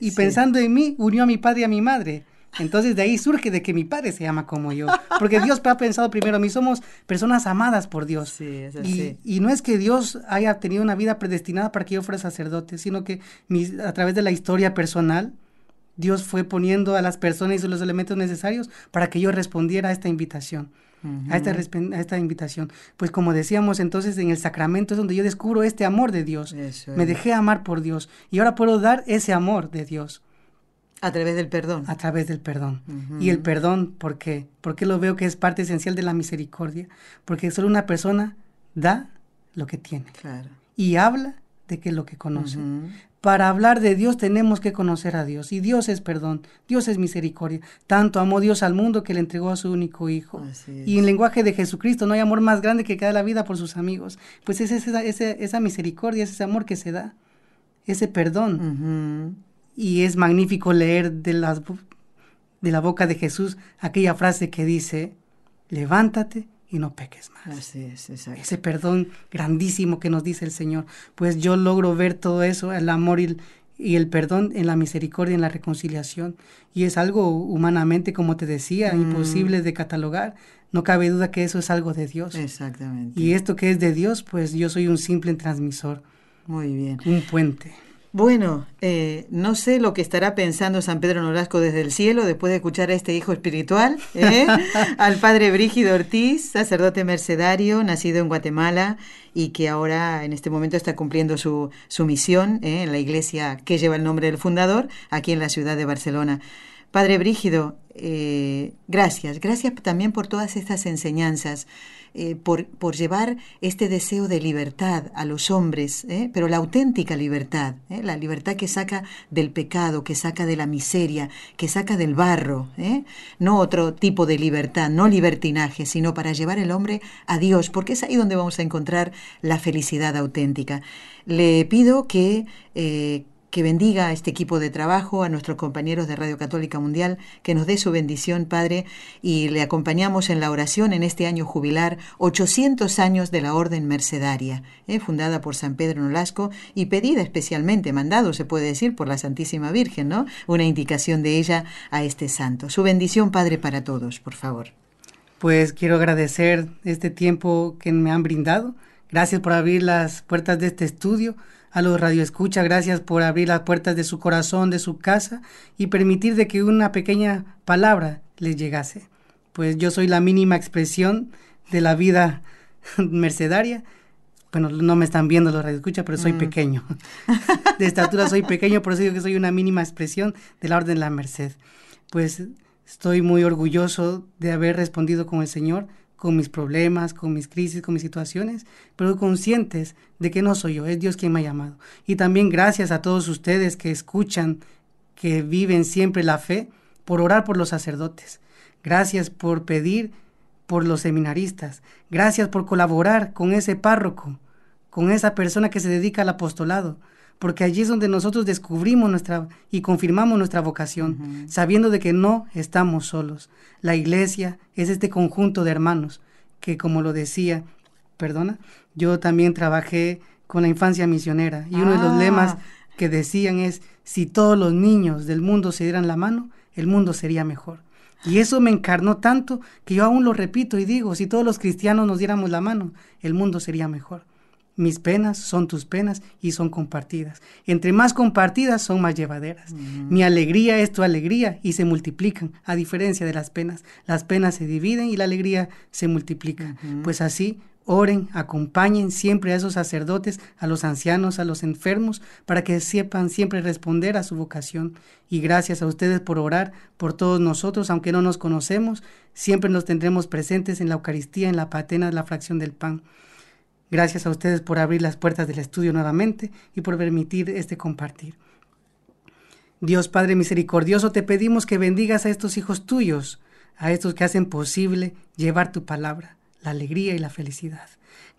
Speaker 2: Y pensando en mí, unió a mi padre y a mi madre. Entonces de ahí surge de que mi padre se llama como yo, porque Dios ha pensado primero a mí, somos personas amadas por Dios.
Speaker 1: Sí, es
Speaker 2: así. Y, no es que Dios haya tenido una vida predestinada para que yo fuera sacerdote, sino que a través de la historia personal, Dios fue poniendo a las personas y los elementos necesarios para que yo respondiera a esta invitación. a, esta, a esta invitación. Pues como decíamos entonces, en el sacramento es donde yo descubro este amor de Dios. Me dejé amar por Dios y ahora puedo dar ese amor de Dios.
Speaker 1: A través del perdón.
Speaker 2: A través del perdón. Y el perdón, ¿por qué? Porque lo veo que es parte esencial de la misericordia. Porque solo una persona da lo que tiene.
Speaker 1: Claro.
Speaker 2: Y habla de que es lo que conoce. Para hablar de Dios tenemos que conocer a Dios. Y Dios es perdón, Dios es misericordia. Tanto amó Dios al mundo que le entregó a su único Hijo. Y en lenguaje de Jesucristo no hay amor más grande que que da la vida por sus amigos. Pues es esa, esa, misericordia, es ese amor que se da, ese perdón y es magnífico leer de, las, de la boca de Jesús aquella frase que dice, levántate y no peques más.
Speaker 1: Así es, exacto.
Speaker 2: Ese perdón grandísimo que nos dice el Señor. Pues yo logro ver todo eso, el amor y el, y el perdón en la misericordia, en la reconciliación. Y es algo humanamente, como te decía, mm. imposible de catalogar. No cabe duda que eso es algo de Dios.
Speaker 1: Exactamente.
Speaker 2: Y esto que es de Dios, pues yo soy un simple transmisor.
Speaker 1: Muy bien.
Speaker 2: Un puente.
Speaker 1: Bueno, eh, no sé lo que estará pensando San Pedro Nolasco desde el cielo después de escuchar a este hijo espiritual, ¿eh? (laughs) al padre Brígido Ortiz, sacerdote mercedario, nacido en Guatemala y que ahora en este momento está cumpliendo su, su misión ¿eh? en la iglesia que lleva el nombre del fundador, aquí en la ciudad de Barcelona. Padre Brígido, gracias, gracias también por todas estas enseñanzas. Eh, por, por, llevar este deseo de libertad a los hombres, ¿eh? pero la auténtica libertad, ¿eh? la libertad que saca del pecado, que saca de la miseria, que saca del barro, no otro tipo de libertad, no libertinaje, sino para llevar el hombre a Dios, porque es ahí donde vamos a encontrar la felicidad auténtica. Le pido que que bendiga a este equipo de trabajo, a nuestros compañeros de Radio Católica Mundial, que nos dé su bendición, Padre, y le acompañamos en la oración en este año jubilar, 800 años de la Orden Mercedaria, ¿eh? fundada por San Pedro Nolasco y pedida especialmente, mandado, se puede decir, por la Santísima Virgen, ¿no? Una indicación de ella a este santo. Su bendición, Padre, para todos, por favor.
Speaker 2: Pues quiero agradecer este tiempo que me han brindado. Gracias por abrir las puertas de este estudio a los radioescuchas, gracias por abrir las puertas de su corazón, de su casa y permitir de que una pequeña palabra les llegase. Pues yo soy la mínima expresión de la vida (laughs) mercedaria. Bueno, no me están viendo los radioescuchas, pero soy mm. pequeño. (laughs) de estatura soy pequeño, por eso digo que soy una mínima expresión de la orden de la merced. Pues estoy muy orgulloso de haber respondido con el Señor con mis problemas, con mis crisis, con mis situaciones, pero conscientes de que no soy yo, es Dios quien me ha llamado. Y también gracias a todos ustedes que escuchan, que viven siempre la fe, por orar por los sacerdotes. Gracias por pedir por los seminaristas. Gracias por colaborar con ese párroco, con esa persona que se dedica al apostolado porque allí es donde nosotros descubrimos nuestra y confirmamos nuestra vocación, sabiendo de que no estamos solos. La iglesia es este conjunto de hermanos que, como lo decía, perdona, yo también trabajé con la infancia misionera y uno de los lemas ah. que decían es, si todos los niños del mundo se dieran la mano, el mundo sería mejor. Y eso me encarnó tanto que yo aún lo repito y digo, si todos los cristianos nos diéramos la mano, el mundo sería mejor. Mis penas son tus penas y son compartidas. Entre más compartidas son más llevaderas. Mi alegría es tu alegría y se multiplican, a diferencia de las penas. Las penas se dividen y la alegría se multiplica. Pues así, oren, acompañen siempre a esos sacerdotes, a los ancianos, a los enfermos, para que sepan siempre responder a su vocación. Y gracias a ustedes por orar por todos nosotros, aunque no nos conocemos, siempre nos tendremos presentes en la Eucaristía, en la patena, la fracción del pan. Gracias a ustedes por abrir las puertas del estudio nuevamente y por permitir este compartir. Dios Padre misericordioso, te pedimos que bendigas a estos hijos tuyos, a estos que hacen posible llevar tu palabra, la alegría y la felicidad.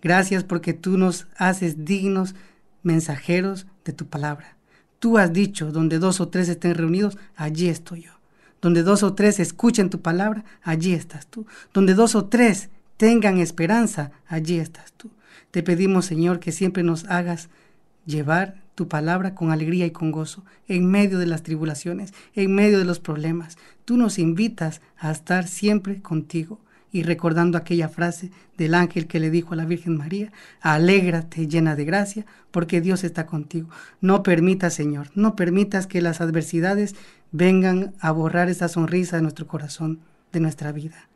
Speaker 2: Gracias porque tú nos haces dignos mensajeros de tu palabra. Tú has dicho, donde dos o tres estén reunidos, allí estoy yo. Donde dos o tres escuchen tu palabra, allí estás tú. Donde dos o tres tengan esperanza, allí estás tú. Te pedimos, Señor, que siempre nos hagas llevar tu palabra con alegría y con gozo, en medio de las tribulaciones, en medio de los problemas. Tú nos invitas a estar siempre contigo. Y recordando aquella frase del ángel que le dijo a la Virgen María, alégrate llena de gracia, porque Dios está contigo. No permitas, Señor, no permitas que las adversidades vengan a borrar esa sonrisa de nuestro corazón, de nuestra vida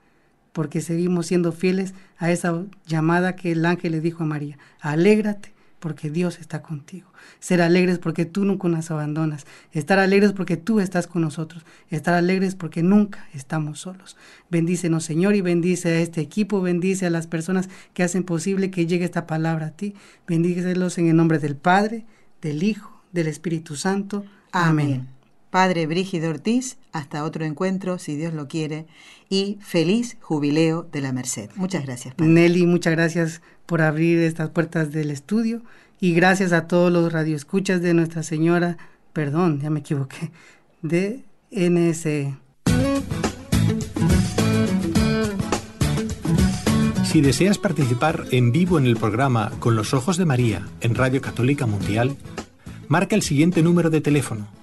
Speaker 2: porque seguimos siendo fieles a esa llamada que el ángel le dijo a María. Alégrate porque Dios está contigo. Ser alegres porque tú nunca nos abandonas. Estar alegres porque tú estás con nosotros. Estar alegres porque nunca estamos solos. Bendícenos, Señor, y bendice a este equipo. Bendice a las personas que hacen posible que llegue esta palabra a ti. Bendícelos en el nombre del Padre, del Hijo, del Espíritu Santo. Amén.
Speaker 1: Padre Brígido Ortiz, hasta otro encuentro, si Dios lo quiere, y feliz jubileo de la Merced. Muchas gracias.
Speaker 2: Padre. Nelly, muchas gracias por abrir estas puertas del estudio y gracias a todos los radioescuchas de Nuestra Señora, perdón, ya me equivoqué, de NSE.
Speaker 3: Si deseas participar en vivo en el programa Con los Ojos de María en Radio Católica Mundial, marca el siguiente número de teléfono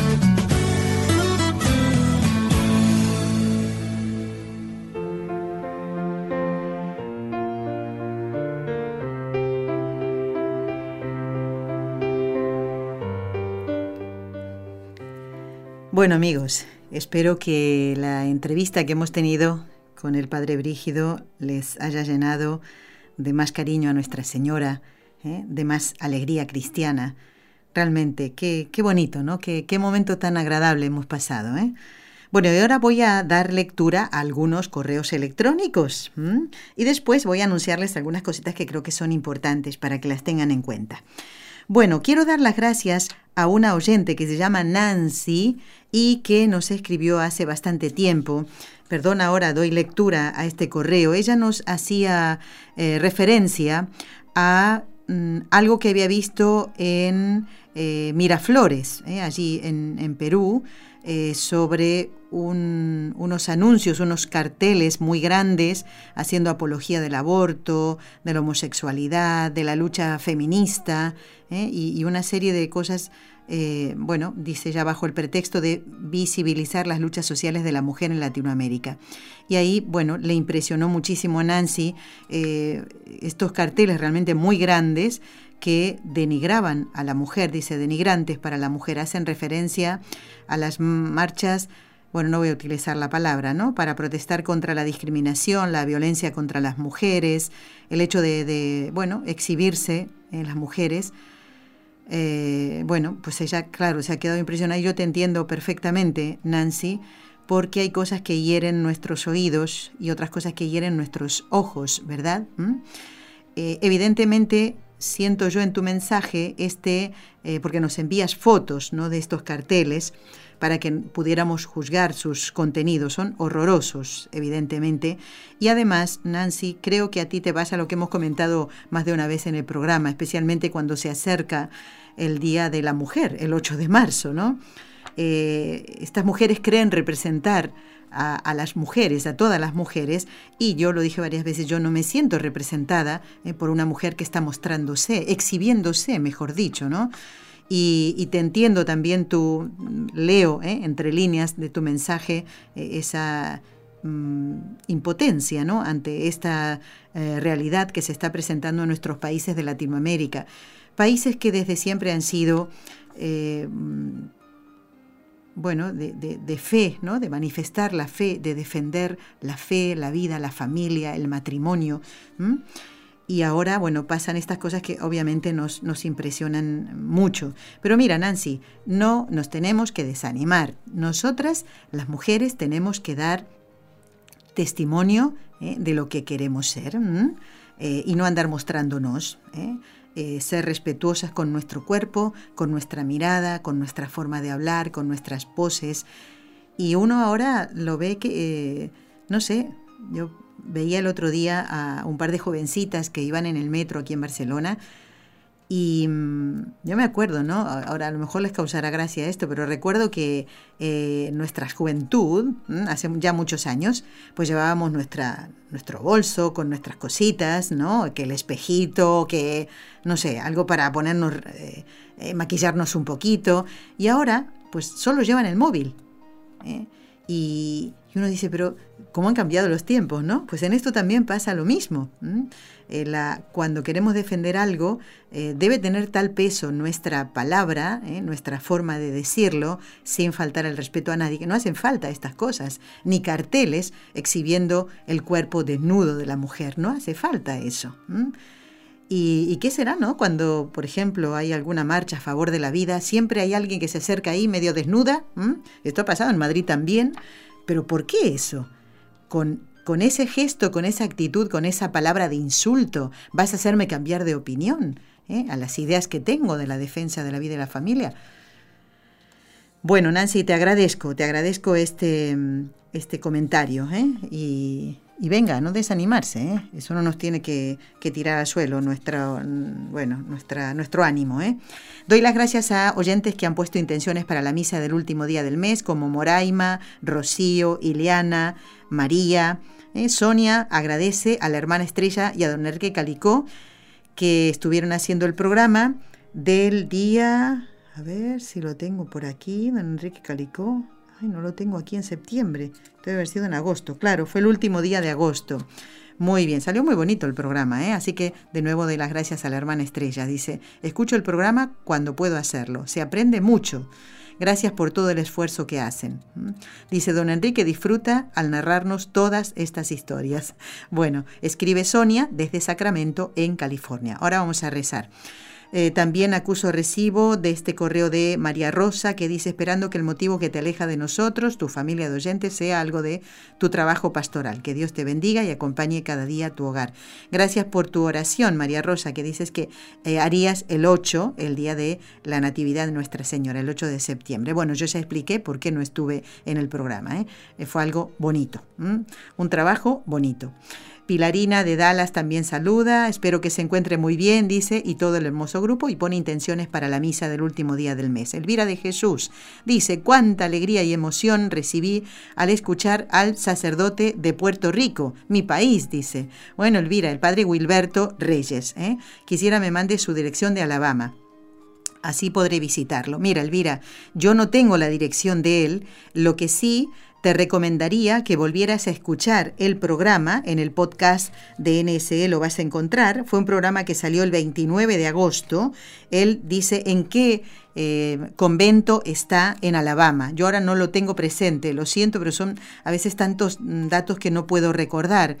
Speaker 1: Bueno amigos, espero que la entrevista que hemos tenido con el Padre Brígido les haya llenado de más cariño a Nuestra Señora, ¿eh? de más alegría cristiana. Realmente, qué, qué bonito, ¿no? Qué, momento tan agradable hemos pasado. ¿eh? Bueno, y ahora voy a dar lectura a algunos correos electrónicos y después voy a anunciarles algunas cositas que creo que son importantes para que las tengan en cuenta. Bueno, quiero dar las gracias a una oyente que se llama Nancy y que nos escribió hace bastante tiempo. Perdón, ahora doy lectura a este correo. Ella nos hacía eh, referencia a mm, algo que había visto en eh, Miraflores, eh, allí en, en Perú, sobre unos anuncios, unos carteles muy grandes haciendo apología del aborto, de la homosexualidad, de la lucha feminista ¿eh? y, una serie de cosas, eh, bueno, dice ya bajo el pretexto de visibilizar las luchas sociales de la mujer en Latinoamérica. Y ahí, bueno, le impresionó muchísimo a Nancy eh, estos carteles realmente muy grandes que denigraban a la mujer, dice, denigrantes para la mujer, hacen referencia a las marchas bueno, no voy a utilizar la palabra, ¿no? Para protestar contra la discriminación, la violencia contra las mujeres, el hecho de, bueno, exhibirse en las mujeres. Eh, bueno, pues ella, claro, se ha quedado impresionada. Yo te entiendo perfectamente, Nancy, porque hay cosas que hieren nuestros oídos y otras cosas que hieren nuestros ojos, ¿verdad? ¿Mm? Eh, evidentemente, siento yo en tu mensaje este, eh, porque nos envías fotos, ¿no? De estos carteles para que pudiéramos juzgar sus contenidos. Son horrorosos, evidentemente. Y además, Nancy, creo que a ti te pasa lo que hemos comentado más de una vez en el programa, especialmente cuando se acerca el Día de la Mujer, el 8 de marzo, ¿no? Eh, estas mujeres creen representar a, las mujeres, a todas las mujeres, y yo lo dije varias veces, yo no me siento representada eh, por una mujer que está mostrándose, exhibiéndose, mejor dicho, ¿no? Y, te entiendo también, tu, leo ¿eh? entre líneas de tu mensaje eh, esa mm, impotencia ¿no? ante esta realidad que se está presentando en nuestros países de Latinoamérica. Países que desde siempre han sido, mm, bueno, de, fe, ¿no? de manifestar la fe, de defender la fe, la vida, la familia, el matrimonio. Y ahora, bueno, pasan estas cosas que obviamente nos, nos impresionan mucho. Pero mira, Nancy, no nos tenemos que desanimar. Nosotras, las mujeres, tenemos que dar testimonio ¿eh? de lo que queremos ser eh, y no andar mostrándonos. ¿Eh? ser respetuosas con nuestro cuerpo, con nuestra mirada, con nuestra forma de hablar, con nuestras poses. Y uno ahora lo ve que, no sé, yo veía el otro día a un par de jovencitas que iban en el metro aquí en Barcelona y mm, yo me acuerdo, ¿no? Ahora a lo mejor les causará gracia esto, pero recuerdo que eh, nuestra juventud, hace ya muchos años, pues llevábamos nuestra, nuestro bolso con nuestras cositas, ¿no? Que el espejito, que, no sé, algo para ponernos, eh, eh, maquillarnos un poquito. Y ahora, pues solo llevan el móvil. Y, y uno dice, pero ¿cómo han cambiado los tiempos, no? Pues en esto también pasa lo mismo. Eh, la, cuando queremos defender algo, eh, debe tener tal peso nuestra palabra, ¿eh? nuestra forma de decirlo, sin faltar el respeto a nadie, que no hacen falta estas cosas, ni carteles exhibiendo el cuerpo desnudo de la mujer, no hace falta eso. ¿Y, qué será, no? Cuando, por ejemplo, hay alguna marcha a favor de la vida, siempre hay alguien que se acerca ahí medio desnuda. Esto ha pasado en Madrid también. Pero ¿por qué eso? Con, ese gesto, con esa actitud, con esa palabra de insulto, vas a hacerme cambiar de opinión ¿eh? a las ideas que tengo de la defensa de la vida y la familia. Bueno, Nancy, te agradezco, te agradezco este, este comentario ¿eh? y, y venga, no desanimarse, ¿eh? eso no nos tiene que, tirar al suelo nuestro, bueno, nuestra, nuestro ánimo. ¿eh? Doy las gracias a oyentes que han puesto intenciones para la misa del último día del mes, como Moraima, Rocío, Ileana, María. ¿eh? Sonia agradece a la hermana Estrella y a don Enrique Calicó que estuvieron haciendo el programa del día, a ver si lo tengo por aquí, don Enrique Calicó no lo tengo aquí en septiembre. Debe haber sido en agosto. Claro, fue el último día de agosto. Muy bien, salió muy bonito el programa, ¿eh? así que de nuevo doy las gracias a la hermana Estrella. Dice, escucho el programa cuando puedo hacerlo. Se aprende mucho. Gracias por todo el esfuerzo que hacen. Dice don Enrique, disfruta al narrarnos todas estas historias. (laughs) Bueno, escribe Sonia desde Sacramento, en California. Ahora vamos a rezar. Eh, también acuso recibo de este correo de María Rosa que dice esperando que el motivo que te aleja de nosotros, tu familia de oyentes, sea algo de tu trabajo pastoral. Que Dios te bendiga y acompañe cada día a tu hogar. Gracias por tu oración, María Rosa, que dices que eh, harías el 8, el día de la Natividad de Nuestra Señora, el 8 de septiembre. Bueno, yo ya expliqué por qué no estuve en el programa. ¿eh? Fue algo bonito, un trabajo bonito. Pilarina de Dallas también saluda, espero que se encuentre muy bien, dice, y todo el hermoso grupo, y pone intenciones para la misa del último día del mes. Elvira de Jesús dice, cuánta alegría y emoción recibí al escuchar al sacerdote de Puerto Rico, mi país, dice. Bueno, Elvira, el padre Wilberto Reyes, ¿eh? quisiera me mande su dirección de Alabama. Así podré visitarlo. Mira, Elvira, yo no tengo la dirección de él, lo que sí te recomendaría que volvieras a escuchar el programa en el podcast de NSE, lo vas a encontrar. Fue un programa que salió el 29 de agosto. Él dice en qué eh, convento está en Alabama. Yo ahora no lo tengo presente, lo siento, pero son a veces tantos mm, datos que no puedo recordar.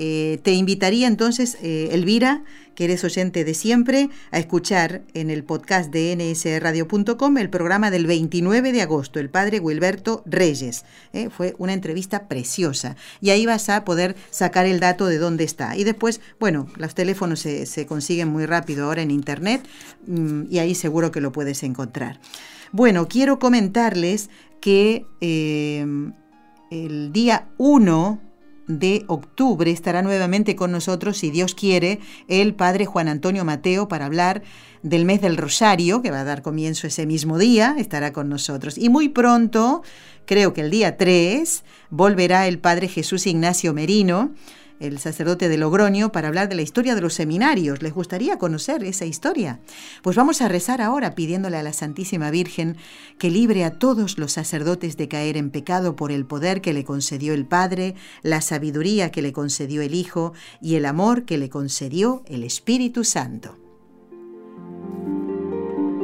Speaker 1: Eh, te invitaría entonces, eh, Elvira, que eres oyente de siempre, a escuchar en el podcast de nsradio.com el programa del 29 de agosto, el padre Wilberto Reyes. Fue una entrevista preciosa. Y ahí vas a poder sacar el dato de dónde está. Y después, bueno, los teléfonos se, consiguen muy rápido ahora en Internet mm, y ahí seguro que lo puedes encontrar. Bueno, quiero comentarles que el día 1 de octubre estará nuevamente con nosotros, si Dios quiere, el Padre Juan Antonio Mateo para hablar del mes del Rosario, que va a dar comienzo ese mismo día, estará con nosotros. Y muy pronto, creo que el día 3, volverá el Padre Jesús Ignacio Merino el sacerdote de Logroño, para hablar de la historia de los seminarios. ¿Les gustaría conocer esa historia? Pues vamos a rezar ahora pidiéndole a la Santísima Virgen que libre a todos los sacerdotes de caer en pecado por el poder que le concedió el Padre, la sabiduría que le concedió el Hijo y el amor que le concedió el Espíritu Santo.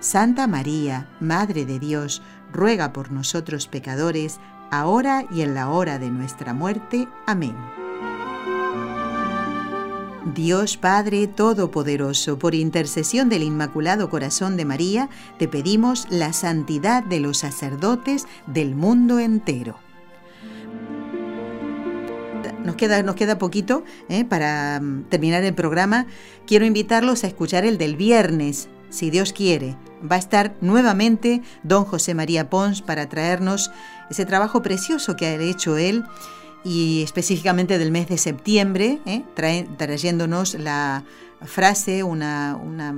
Speaker 1: Santa María, Madre de Dios, ruega por nosotros pecadores, ahora y en la hora de nuestra muerte. Amén. Dios Padre Todopoderoso, por intercesión del Inmaculado Corazón de María, te pedimos la santidad de los sacerdotes del mundo entero. Nos queda, nos queda poquito ¿eh? para mm, terminar el programa. Quiero invitarlos a escuchar el del viernes, si Dios quiere, va a estar nuevamente don José María Pons para traernos ese trabajo precioso que ha hecho él y específicamente del mes de septiembre, ¿eh? trayéndonos la frase, una, una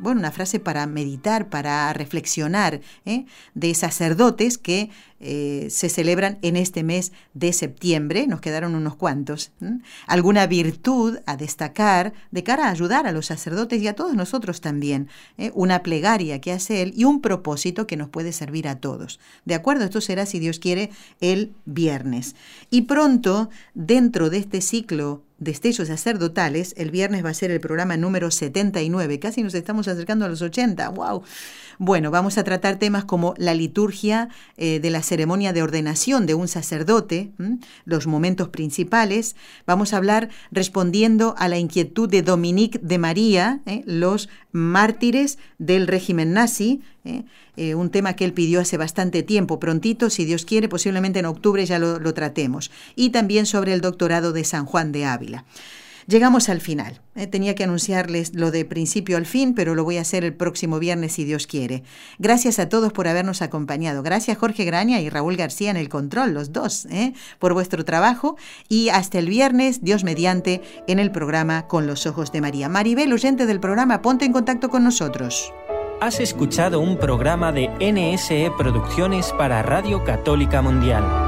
Speaker 1: bueno, una frase para meditar, para reflexionar, ¿eh? de sacerdotes que eh, se celebran en este mes de septiembre. Nos quedaron unos cuantos. Alguna virtud a destacar de cara a ayudar a los sacerdotes y a todos nosotros también. ¿eh? Una plegaria que hace él y un propósito que nos puede servir a todos. ¿De acuerdo? Esto será, si Dios quiere, el viernes. Y pronto, dentro de este ciclo destellos sacerdotales. El viernes va a ser el programa número 79. Casi nos estamos acercando a los 80. ¡Wow! Bueno, vamos a tratar temas como la liturgia eh, de la ceremonia de ordenación de un sacerdote, los momentos principales. Vamos a hablar respondiendo a la inquietud de Dominique de María, ¿eh? los mártires del régimen nazi, ¿eh? un tema que él pidió hace bastante tiempo, prontito, si Dios quiere, posiblemente en octubre ya lo, lo tratemos. Y también sobre el doctorado de San Juan de Llegamos al final. Eh, tenía que anunciarles lo de principio al fin, pero lo voy a hacer el próximo viernes si Dios quiere. Gracias a todos por habernos acompañado. Gracias Jorge Graña y Raúl García en el control, los dos, ¿eh? por vuestro trabajo. Y hasta el viernes, Dios mediante, en el programa Con los Ojos de María. Maribel, oyente del programa, ponte en contacto con nosotros.
Speaker 4: Has escuchado un programa de NSE Producciones para Radio Católica Mundial.